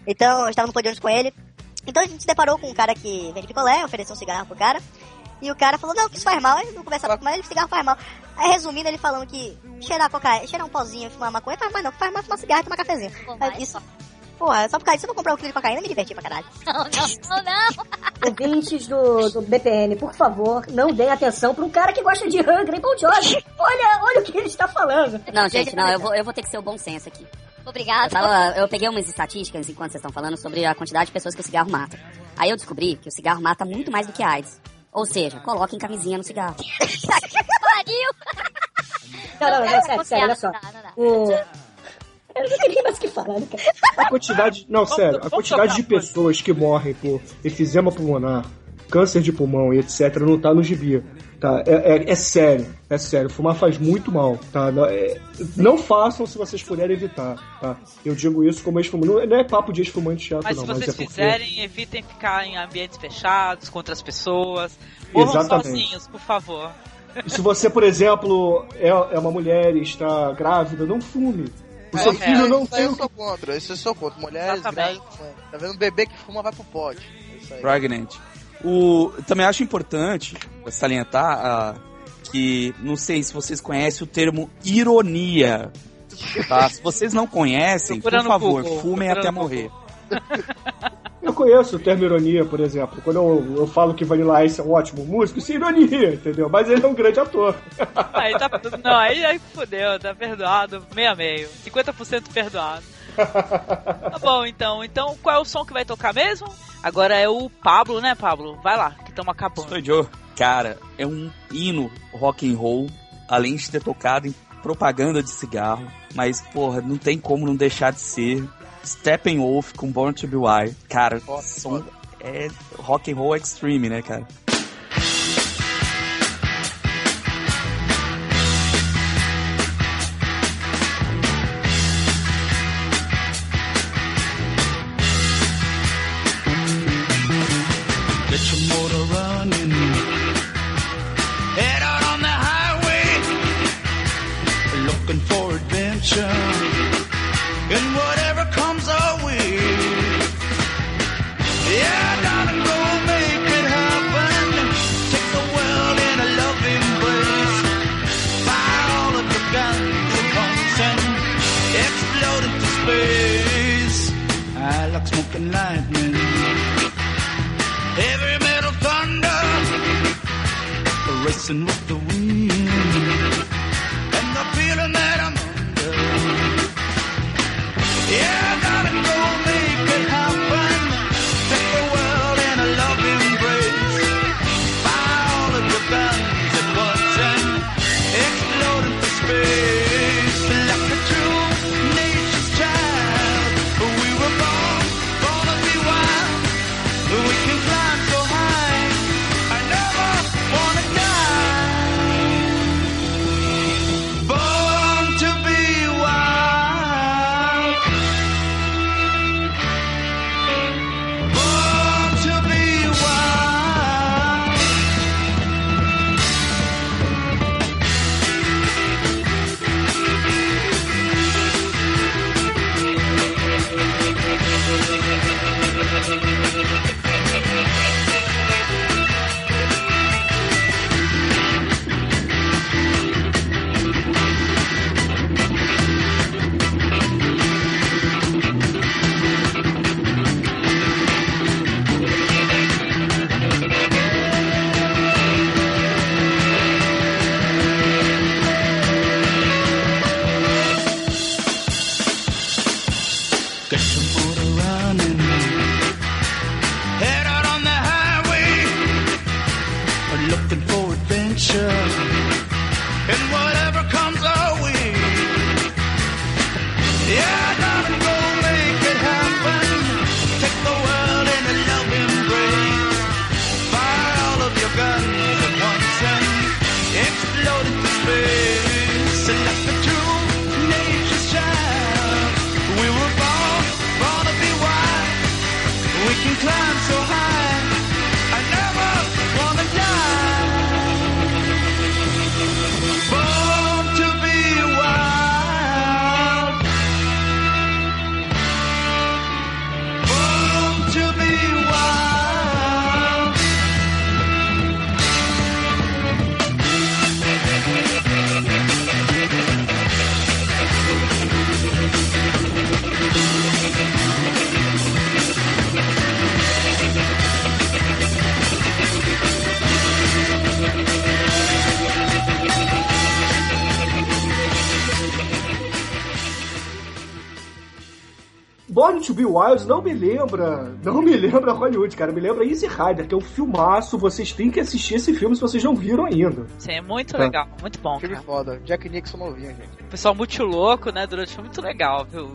Então, eu estava no ponto de ônibus com ele. Então a gente se deparou com um cara que vende picolé, ofereceu um cigarro pro cara. E o cara falou, não, que isso faz mal. Ele não conversava com ele, cigarro faz mal. Aí resumindo, ele falando que cheirar cocaína, cheirar um pozinho e fumar maconha faz mais não, faz mais fumar cigarro e tomar cafezinho. Aí, isso. Porra, só por causa disso eu vou comprar um quilo de cocaína e me divertir pra caralho. *laughs* Não, não, não. Ouvintes do, do BPN, por favor, não deem atenção pra um cara que gosta de Hungry Bon Jovi. *laughs* Olha, olha o que ele está falando. Não, gente, não, eu vou, eu vou ter que ser o bom senso aqui. Eu, Obrigado. tava- eu peguei umas estatísticas enquanto vocês estão falando sobre a quantidade de pessoas que o cigarro mata. Aí eu descobri que o cigarro mata muito mais do que a AIDS. Ou seja, coloquem camisinha no cigarro. *laughs* Pariu! *laughs* Não, não, não, sério, sério, olha só. O... Eu não tenho mais o que falar, né, cara? A quantidade. Não, sério, a quantidade de pessoas que morrem por efizema pulmonar, câncer de pulmão e etc. não tá no gibi. Tá? É, é- é sério, é sério. Fumar faz muito mal, tá? Não, é- não façam se vocês puderem evitar, tá? Eu digo isso como ex-fumante. Não, não é papo de ex-fumante chato, Mas não, se mas vocês é porque. fizerem, evitem ficar em ambientes fechados, com outras pessoas. Morram Exatamente. sozinhos, por favor. Se você, por exemplo, é, é uma mulher e está grávida, não fume. O seu É, filho não isso aí tem. eu sou contra, isso eu sou contra. Mulheres grávidas, tá vendo? Bebê que fuma vai pro pote. É isso aí. Pregnant. O, também acho importante salientar ah, que, não sei se vocês conhecem o termo ironia. Tá? Se vocês não conhecem, por favor, Google, fumem até morrer. *laughs* Eu conheço o termo ironia, por exemplo. Quando eu, eu falo que Vanilla Ice é um ótimo músico, isso é ironia, entendeu? Mas ele é um grande ator. Aí tá, não, aí, aí fudeu, tá perdoado, meio a meio. 50% perdoado. Tá bom, então. Então, qual é o som que vai tocar mesmo? Agora é o Pablo, né, Pablo? Vai lá, que estamos acabando. Sou Joe. Cara, é um hino rock and roll, além de ter tocado em propaganda de cigarro, mas porra, não tem como não deixar de ser Steppenwolf com Born to Be Wild. Cara, som é rock and roll extreme, né, cara? Smoking lightning. Heavy metal thunder, racing with the to Be Wild não me lembra, não me lembra Hollywood, cara, me lembra Easy Rider, que é um filmaço, vocês têm que assistir esse filme se vocês não viram ainda. Sim, é muito É. legal, muito bom. Filme Cara. foda. Jack Nixon novinho, gente. O pessoal muito louco, né, durante o filme, muito legal, viu?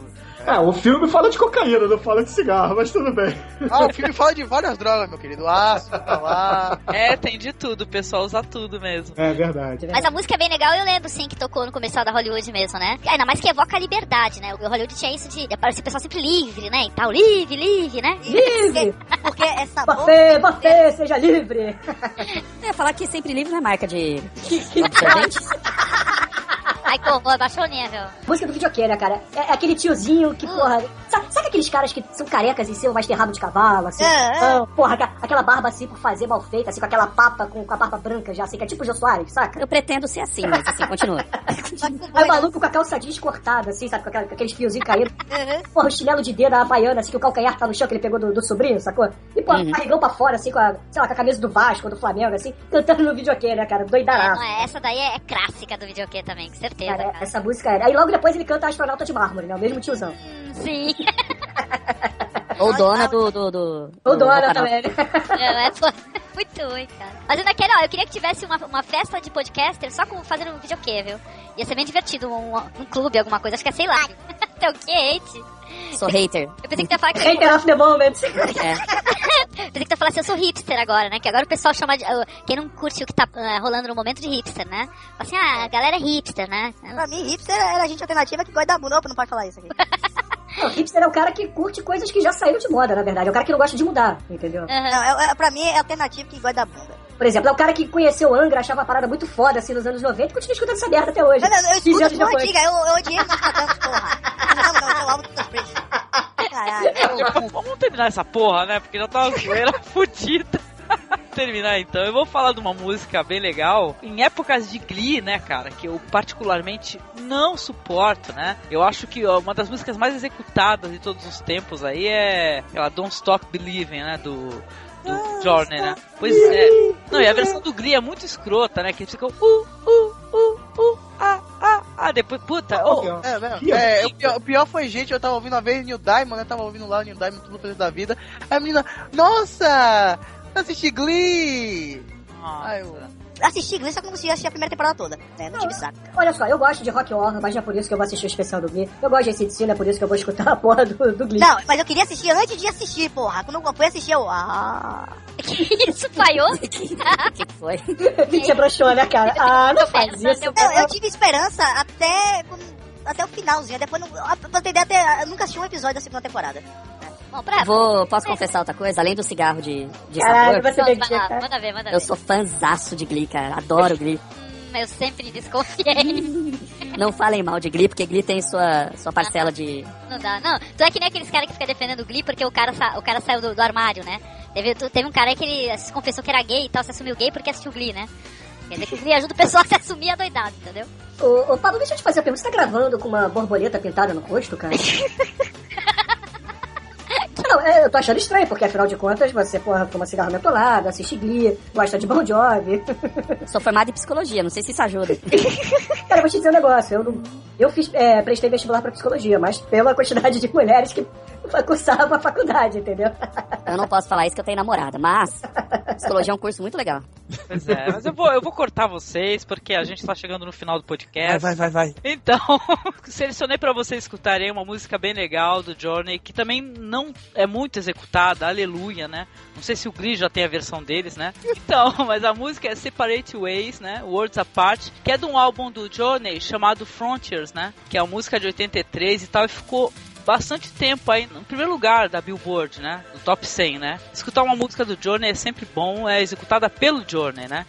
É, o filme fala de cocaína, não fala de cigarro, mas tudo bem. Ah, o filme fala de várias drogas, meu querido. Ácido, tá lá. É, tem de tudo, o pessoal usa tudo mesmo. É verdade. Mas a música é bem legal, eu lembro sim que tocou no comercial da Hollywood mesmo, né? Ainda mais que evoca a liberdade, né? O Hollywood tinha isso de aparecer o pessoal sempre livre, né? E tal, livre, livre, né? Livre! *laughs* Porque essa Você, você, seja livre! *laughs* Ia falar que sempre livre não é marca de. absorvente. *laughs* Ai, que horror, baixou o nível. Música do videokê, né, cara? É, é aquele tiozinho que, porra. Sabe, sabe aqueles caras que são carecas em cima, mas tem rabo de cavalo, assim? É, é. Ah, porra, aquela barba assim por fazer mal feita, assim, com aquela papa com, com a barba branca já, assim, que é tipo o Jô Soares, saca? Eu pretendo ser assim, mas assim, continua. *laughs* Aí o maluco com a calça jeans cortada, assim, sabe? Com, aquela- com aqueles fiozinhos caindo. Uhum. Porra, o chinelo de dedo, a havaiana, assim, que o calcanhar tá no chão, que ele pegou do, do sobrinho, sacou? E, pô, Uhum. barrigão pra fora, assim, com a, sei lá, com a camisa do Vasco, do Flamengo, assim, cantando no videokê, né, cara? É, Doidaraço. não é, essa daí é, é clássica do videokê também, com certeza. Cara, Cara, essa música é. Aí logo depois ele canta Astronauta de Mármore, né? O mesmo tiozão. Sim. Ou dona do. do, do Ou do Dona também? É, é, pô, *laughs* muito ruim, cara. Mas eu naquele, ó, eu queria que tivesse uma, uma festa de podcaster só com fazendo um videokê, viu? Ia ser bem divertido, um, um clube, alguma coisa. Acho que é, sei lá. *laughs* Tem o quê, hate? Sou hater. Eu pensei que tu ia falar que... Hater of the moment. *laughs* É. Pensei que tu ia falar assim, eu sou hipster agora, né? Que agora o pessoal chama de... Quem não curte o que tá uh, rolando no momento de hipster, né? Fala assim, ah, a galera é hipster, né? Pra mim, hipster era gente alternativa que gosta da bunda. Opa, não pode falar isso aqui. Não, hipster é o cara que curte coisas que já saíram de moda, na verdade. É o cara que não gosta de mudar, entendeu? Não, é, é, pra mim é alternativo que gosta da bunda. Por exemplo, é o cara que conheceu Angra, achava a parada muito foda, assim, nos anos 90 e continua escutando essa merda até hoje. Não, não, eu 15 escuto depois. antiga, eu, eu odiei Nostradamus, porra. Não, não, não, eu amo Priest. Caralho. *laughs* Vamos terminar essa porra, né? Porque já tá uma zoeira fodida. *laughs* Terminar então, eu vou falar de uma música bem legal. Em épocas de Glee, né, cara, que eu particularmente não suporto, né? Eu acho que ó, uma das músicas mais executadas de todos os tempos aí é aquela Don't Stop Believing, né, do do Journey, né? Pois é. Não, e a versão do Glee é muito escrota, né? Que eles ficam uh, uh, uh, uh, ah, ah, ah, depois, puta, oh, É, não, é, o, pior, o pior foi, gente, eu tava ouvindo uma vez New Diamond, né? Tava ouvindo lá o New Diamond tudo feliz da vida. Aí a menina, nossa! Assisti Glee! Eu, Assisti Glee, só que não consegui assistir a primeira temporada toda. Né? Não tive saco. Olha só, eu gosto de rock horror, mas não é por isso que eu vou assistir o especial do Glee. Eu gosto de ACDC, não é por isso que eu vou escutar a porra do, do Glee. Não, mas eu queria assistir antes de assistir, porra. Quando eu fui assistir, eu. Ah. *laughs* *laughs* Que isso, falhou? que foi? *laughs* Você broxou, né, cara? Ah, não faz isso. Não, eu tive esperança até. Até o finalzinho. Depois, não, pra ter ideia, até, eu nunca assisti um episódio da segunda temporada. Bom, pra... Vou, posso confessar outra coisa? Além do cigarro de, de Caralho, sabor, você Manda lá, ver, manda ver. Eu sou fãzaço de Glee, cara. Adoro Glee. Hum, Eu sempre desconfiei. *laughs* Não falem mal de Glee, porque Glee tem sua, sua parcela de... Não dá, não. Tu é que nem aqueles caras que ficam defendendo o Glee porque o cara, sa- o cara saiu do, do armário, né? Teve, teve um cara aí que ele se confessou que era gay e tal, se assumiu gay porque assistiu Glee, né? Quer dizer que o Glee ajuda o pessoal a se assumir adoidado, entendeu? Ô, ô, Pablo, deixa eu te fazer uma pergunta. Você tá gravando com uma borboleta pintada no rosto, cara? *laughs* Não, é, eu tô achando estranho, porque afinal de contas você, porra, fuma cigarro mentolado, assiste Glee, gosta de Bon Jovi. *laughs* Sou formada em psicologia, não sei se isso ajuda. *laughs* Cara, eu vou te dizer um negócio. Eu, não, eu fiz, é, prestei vestibular pra psicologia, mas pela quantidade de mulheres que cursavam a faculdade, entendeu? Eu não posso falar isso que eu tenho namorada, mas psicologia é um curso muito legal. Pois é, mas eu vou, eu vou cortar vocês, porque a gente tá chegando no final do podcast. Vai, vai, vai, vai. Então, *laughs* selecionei pra vocês escutarem uma música bem legal do Journey, que também não é muito executada, aleluia, né? Não sei se o Glee já tem a versão deles, né? Então, *laughs* mas a música é Separate Ways, né? Words Apart, que é de um álbum do Journey chamado Frontiers, né? Que é uma música de 83 e tal, e ficou bastante tempo aí no primeiro lugar da Billboard, né? Do top 100, né? Escutar uma música do Journey é sempre bom, é executada pelo Journey, né?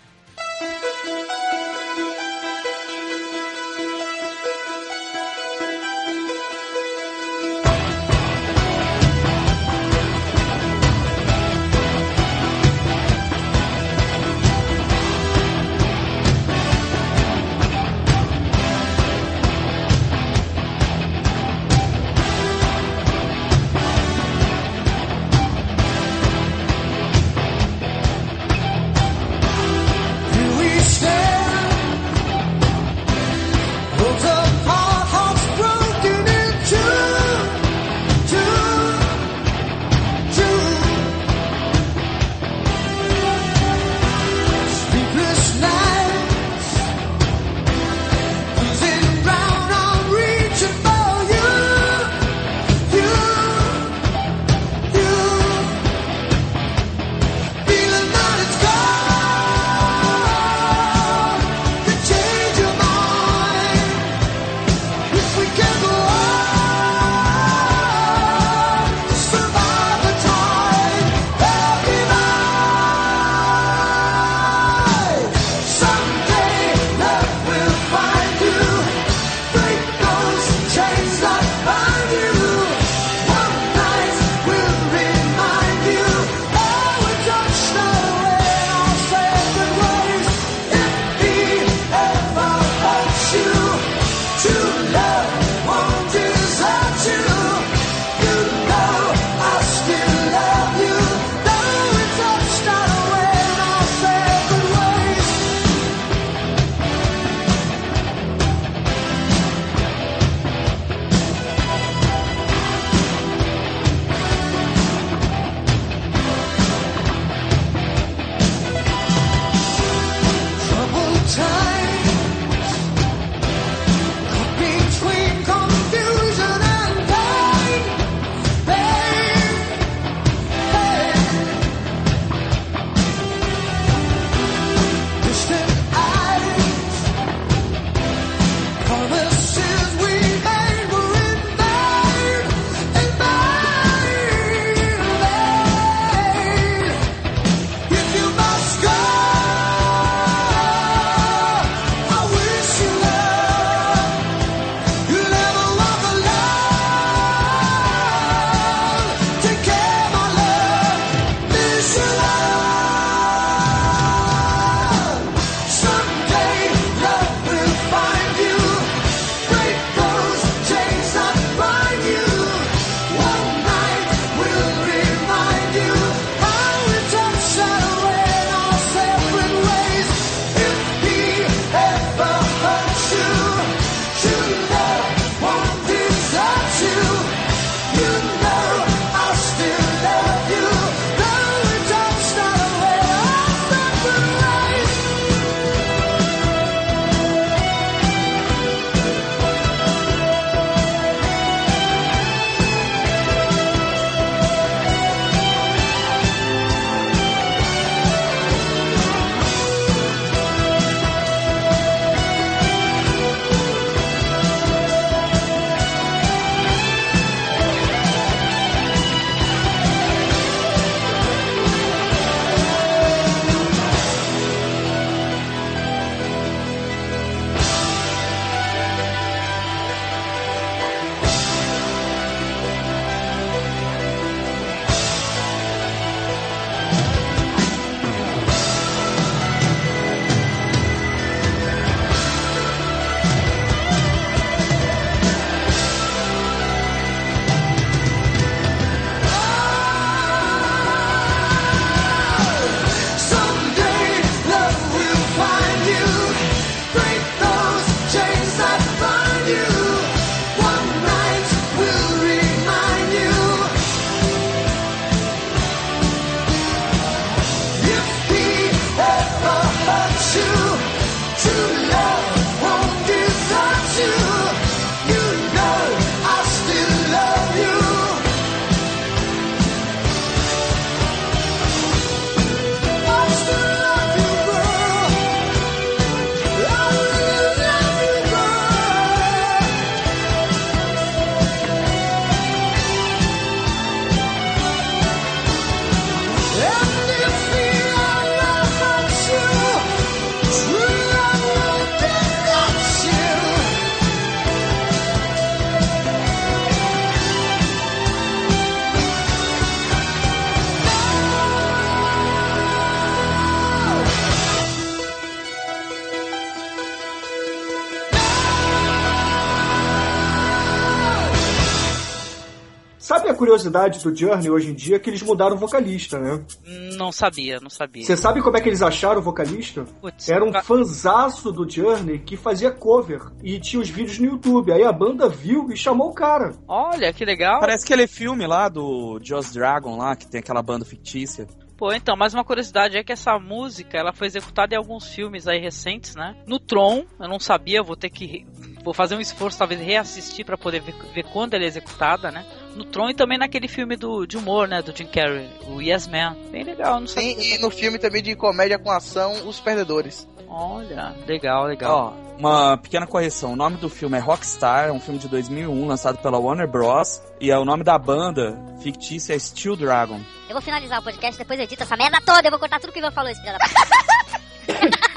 Curiosidade do Journey hoje em dia é que eles mudaram o vocalista, né? Não sabia, não sabia. Você sabe como é que eles acharam o vocalista? Putz, Era um ca- fanzaço do Journey que fazia cover e tinha os vídeos no YouTube. Aí a banda viu e chamou o cara. Olha, que legal. Parece aquele filme lá do Joss Dragon lá, que tem aquela banda fictícia. Pô, então, mais uma curiosidade é que essa música, ela foi executada em alguns filmes aí recentes, né? No Tron, eu não sabia, vou ter que vou fazer um esforço talvez reassistir pra poder ver, ver quando ela é executada, né? No Tron e também naquele filme do de humor, né, do Jim Carrey, o Yes Man. Bem legal, não sabia. Sim, e no filme também de comédia com ação, Os Perdedores. Olha, legal, legal. Ó, uma pequena correção. O nome do filme é Rockstar, é um filme de 2001 lançado pela Warner Bros. E é o nome da banda fictícia é Steel Dragon. Eu vou finalizar o podcast, depois eu edito essa merda toda, eu vou cortar tudo que o Ivan falou, esse filho da puta. *laughs*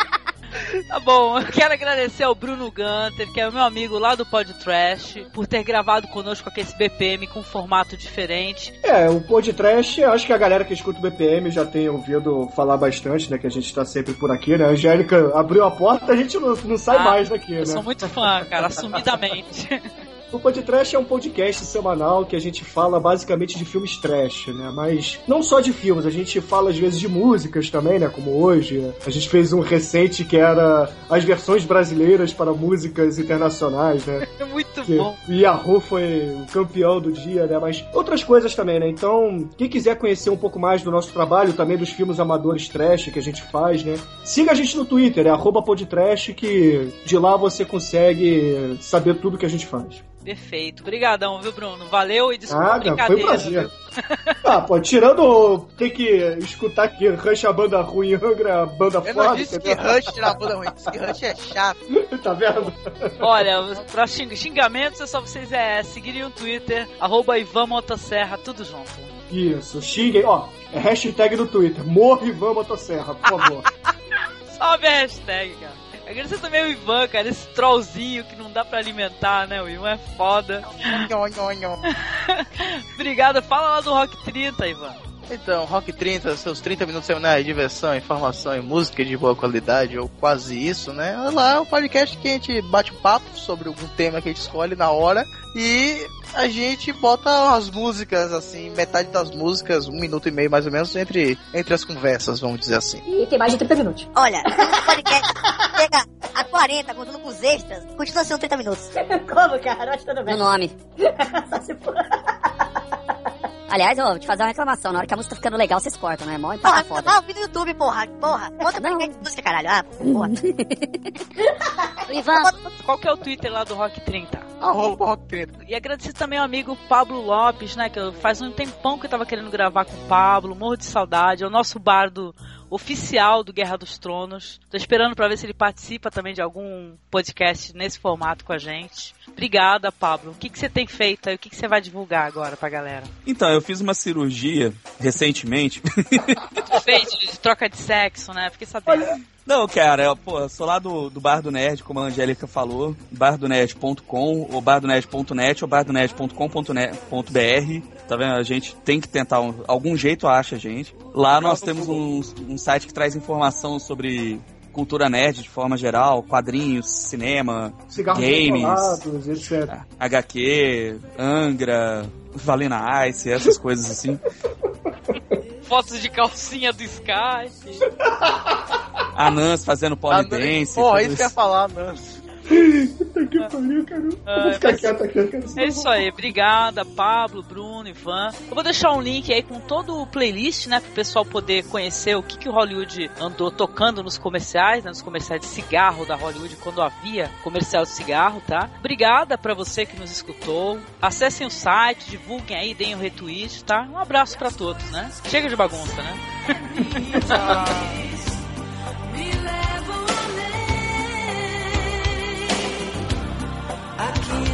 Tá bom, eu quero agradecer ao Bruno Gunter, que é o meu amigo lá do Pod Trash, por ter gravado conosco aqui esse BPM com um formato diferente. É, o podcast, acho que a galera que escuta o BPM já tem ouvido falar bastante, né? Que a gente tá sempre por aqui, né? A Angélica abriu a porta, a gente não, não sai Ah, mais daqui, né? Eu sou muito fã, cara, assumidamente. *laughs* O Podcast é um podcast semanal que a gente fala basicamente de filmes trash, né? Mas não só de filmes, a gente fala às vezes de músicas também, né? Como hoje. A gente fez um recente que era as versões brasileiras para músicas internacionais, né? *laughs* Muito Que bom. Yahoo foi o campeão do dia, né? Mas outras coisas também, né? Então, quem quiser conhecer um pouco mais do nosso trabalho, também dos filmes amadores trash que a gente faz, né? Siga a gente no Twitter, é podtrash, que de lá você consegue saber tudo que a gente faz. Perfeito. Obrigadão, viu, Bruno? Valeu e desculpa a Nada, foi um brincadeira. prazer. *laughs* Ah, pô, tirando ter que escutar que Rush é a banda ruim, Angra a banda Eu não foda. disse que? Rush era banda ruim, disse que Rush é chato. *laughs* tá vendo? Olha, pra xing- xingamentos é só vocês é, seguirem o Twitter, arroba Ivan Motosserra, tudo junto. Isso, xinguem. Ó, é hashtag no Twitter, morre Ivan Motosserra, por favor. *laughs* Sobe a hashtag, cara. Agradecer também o Ivan, cara, esse trollzinho que não dá pra alimentar, né? O Ivan é foda. *laughs* Obrigado, fala lá do Rock 30, Ivan. Então, Rock 30, seus 30 minutos semanais de diversão, informação e música de boa qualidade, ou quase isso, né? Lá é um podcast que a gente bate um papo sobre algum tema que a gente escolhe na hora e a gente bota as músicas, assim, metade das músicas, um minuto e meio mais ou menos, entre, entre as conversas, vamos dizer assim. E tem mais de 30 minutos. Olha, o podcast chega a 40, contando com os extras, continua sendo 30 minutos. *laughs* Como, cara? Acho tudo bem. No nome. *laughs* Só se for. Aliás, eu vou te fazer uma reclamação. Na hora que a música tá ficando legal, vocês cortam, né? Mó Porra, empata foda. ah, ouvi no YouTube, porra, porra. Outra podcast de música, caralho. Ah, porra. *laughs* Ivan, Qual que é o Twitter lá do Rock 30? Arroba Rock 30. E agradecer também ao amigo Pablo Lopes, né? Que eu- faz um tempão que eu tava querendo gravar com o Pablo, morro de saudade. É o nosso bardo oficial do Guerra dos Tronos. Tô esperando pra ver se ele participa também de algum podcast nesse formato com a gente. Obrigada, Pablo. O que, que você tem feito aí? O que, que você vai divulgar agora pra galera? Então, eu fiz uma cirurgia recentemente. *laughs* Fez de, de troca de sexo, né? Fiquei sabendo. Não, cara, eu, pô, eu sou lá do, do Bar do Nerd, como a Angélica falou, bardonerd.com, ou bardonerd.net, ou bardonerd.com.br. Tá vendo? A gente tem que tentar um- algum jeito acha a gente. Lá nós temos um, um site que traz informação sobre cultura nerd de forma geral, quadrinhos, cinema, Cigarros games, etc. HQ, Angra, Valena Ice, essas coisas assim. *laughs* Fotos de calcinha do Skype. Anãs fazendo polidense. Porra, isso que eu ia falar, Nancy. Que pariu, cara. Eu Ah, Vou ficar mas- quieto aqui, É isso aí, obrigada, Pablo, Bruno, Ivan. Eu vou deixar um link aí com todo o playlist, né, pro pessoal poder conhecer o que, que o Hollywood andou tocando nos comerciais, né, nos comerciais de cigarro da Hollywood, quando havia comercial de cigarro, tá? Obrigada pra você que nos escutou. Acessem o site, divulguem aí, deem o retweet, tá? Um abraço pra todos, né? Chega de bagunça, né? *laughs* Aquí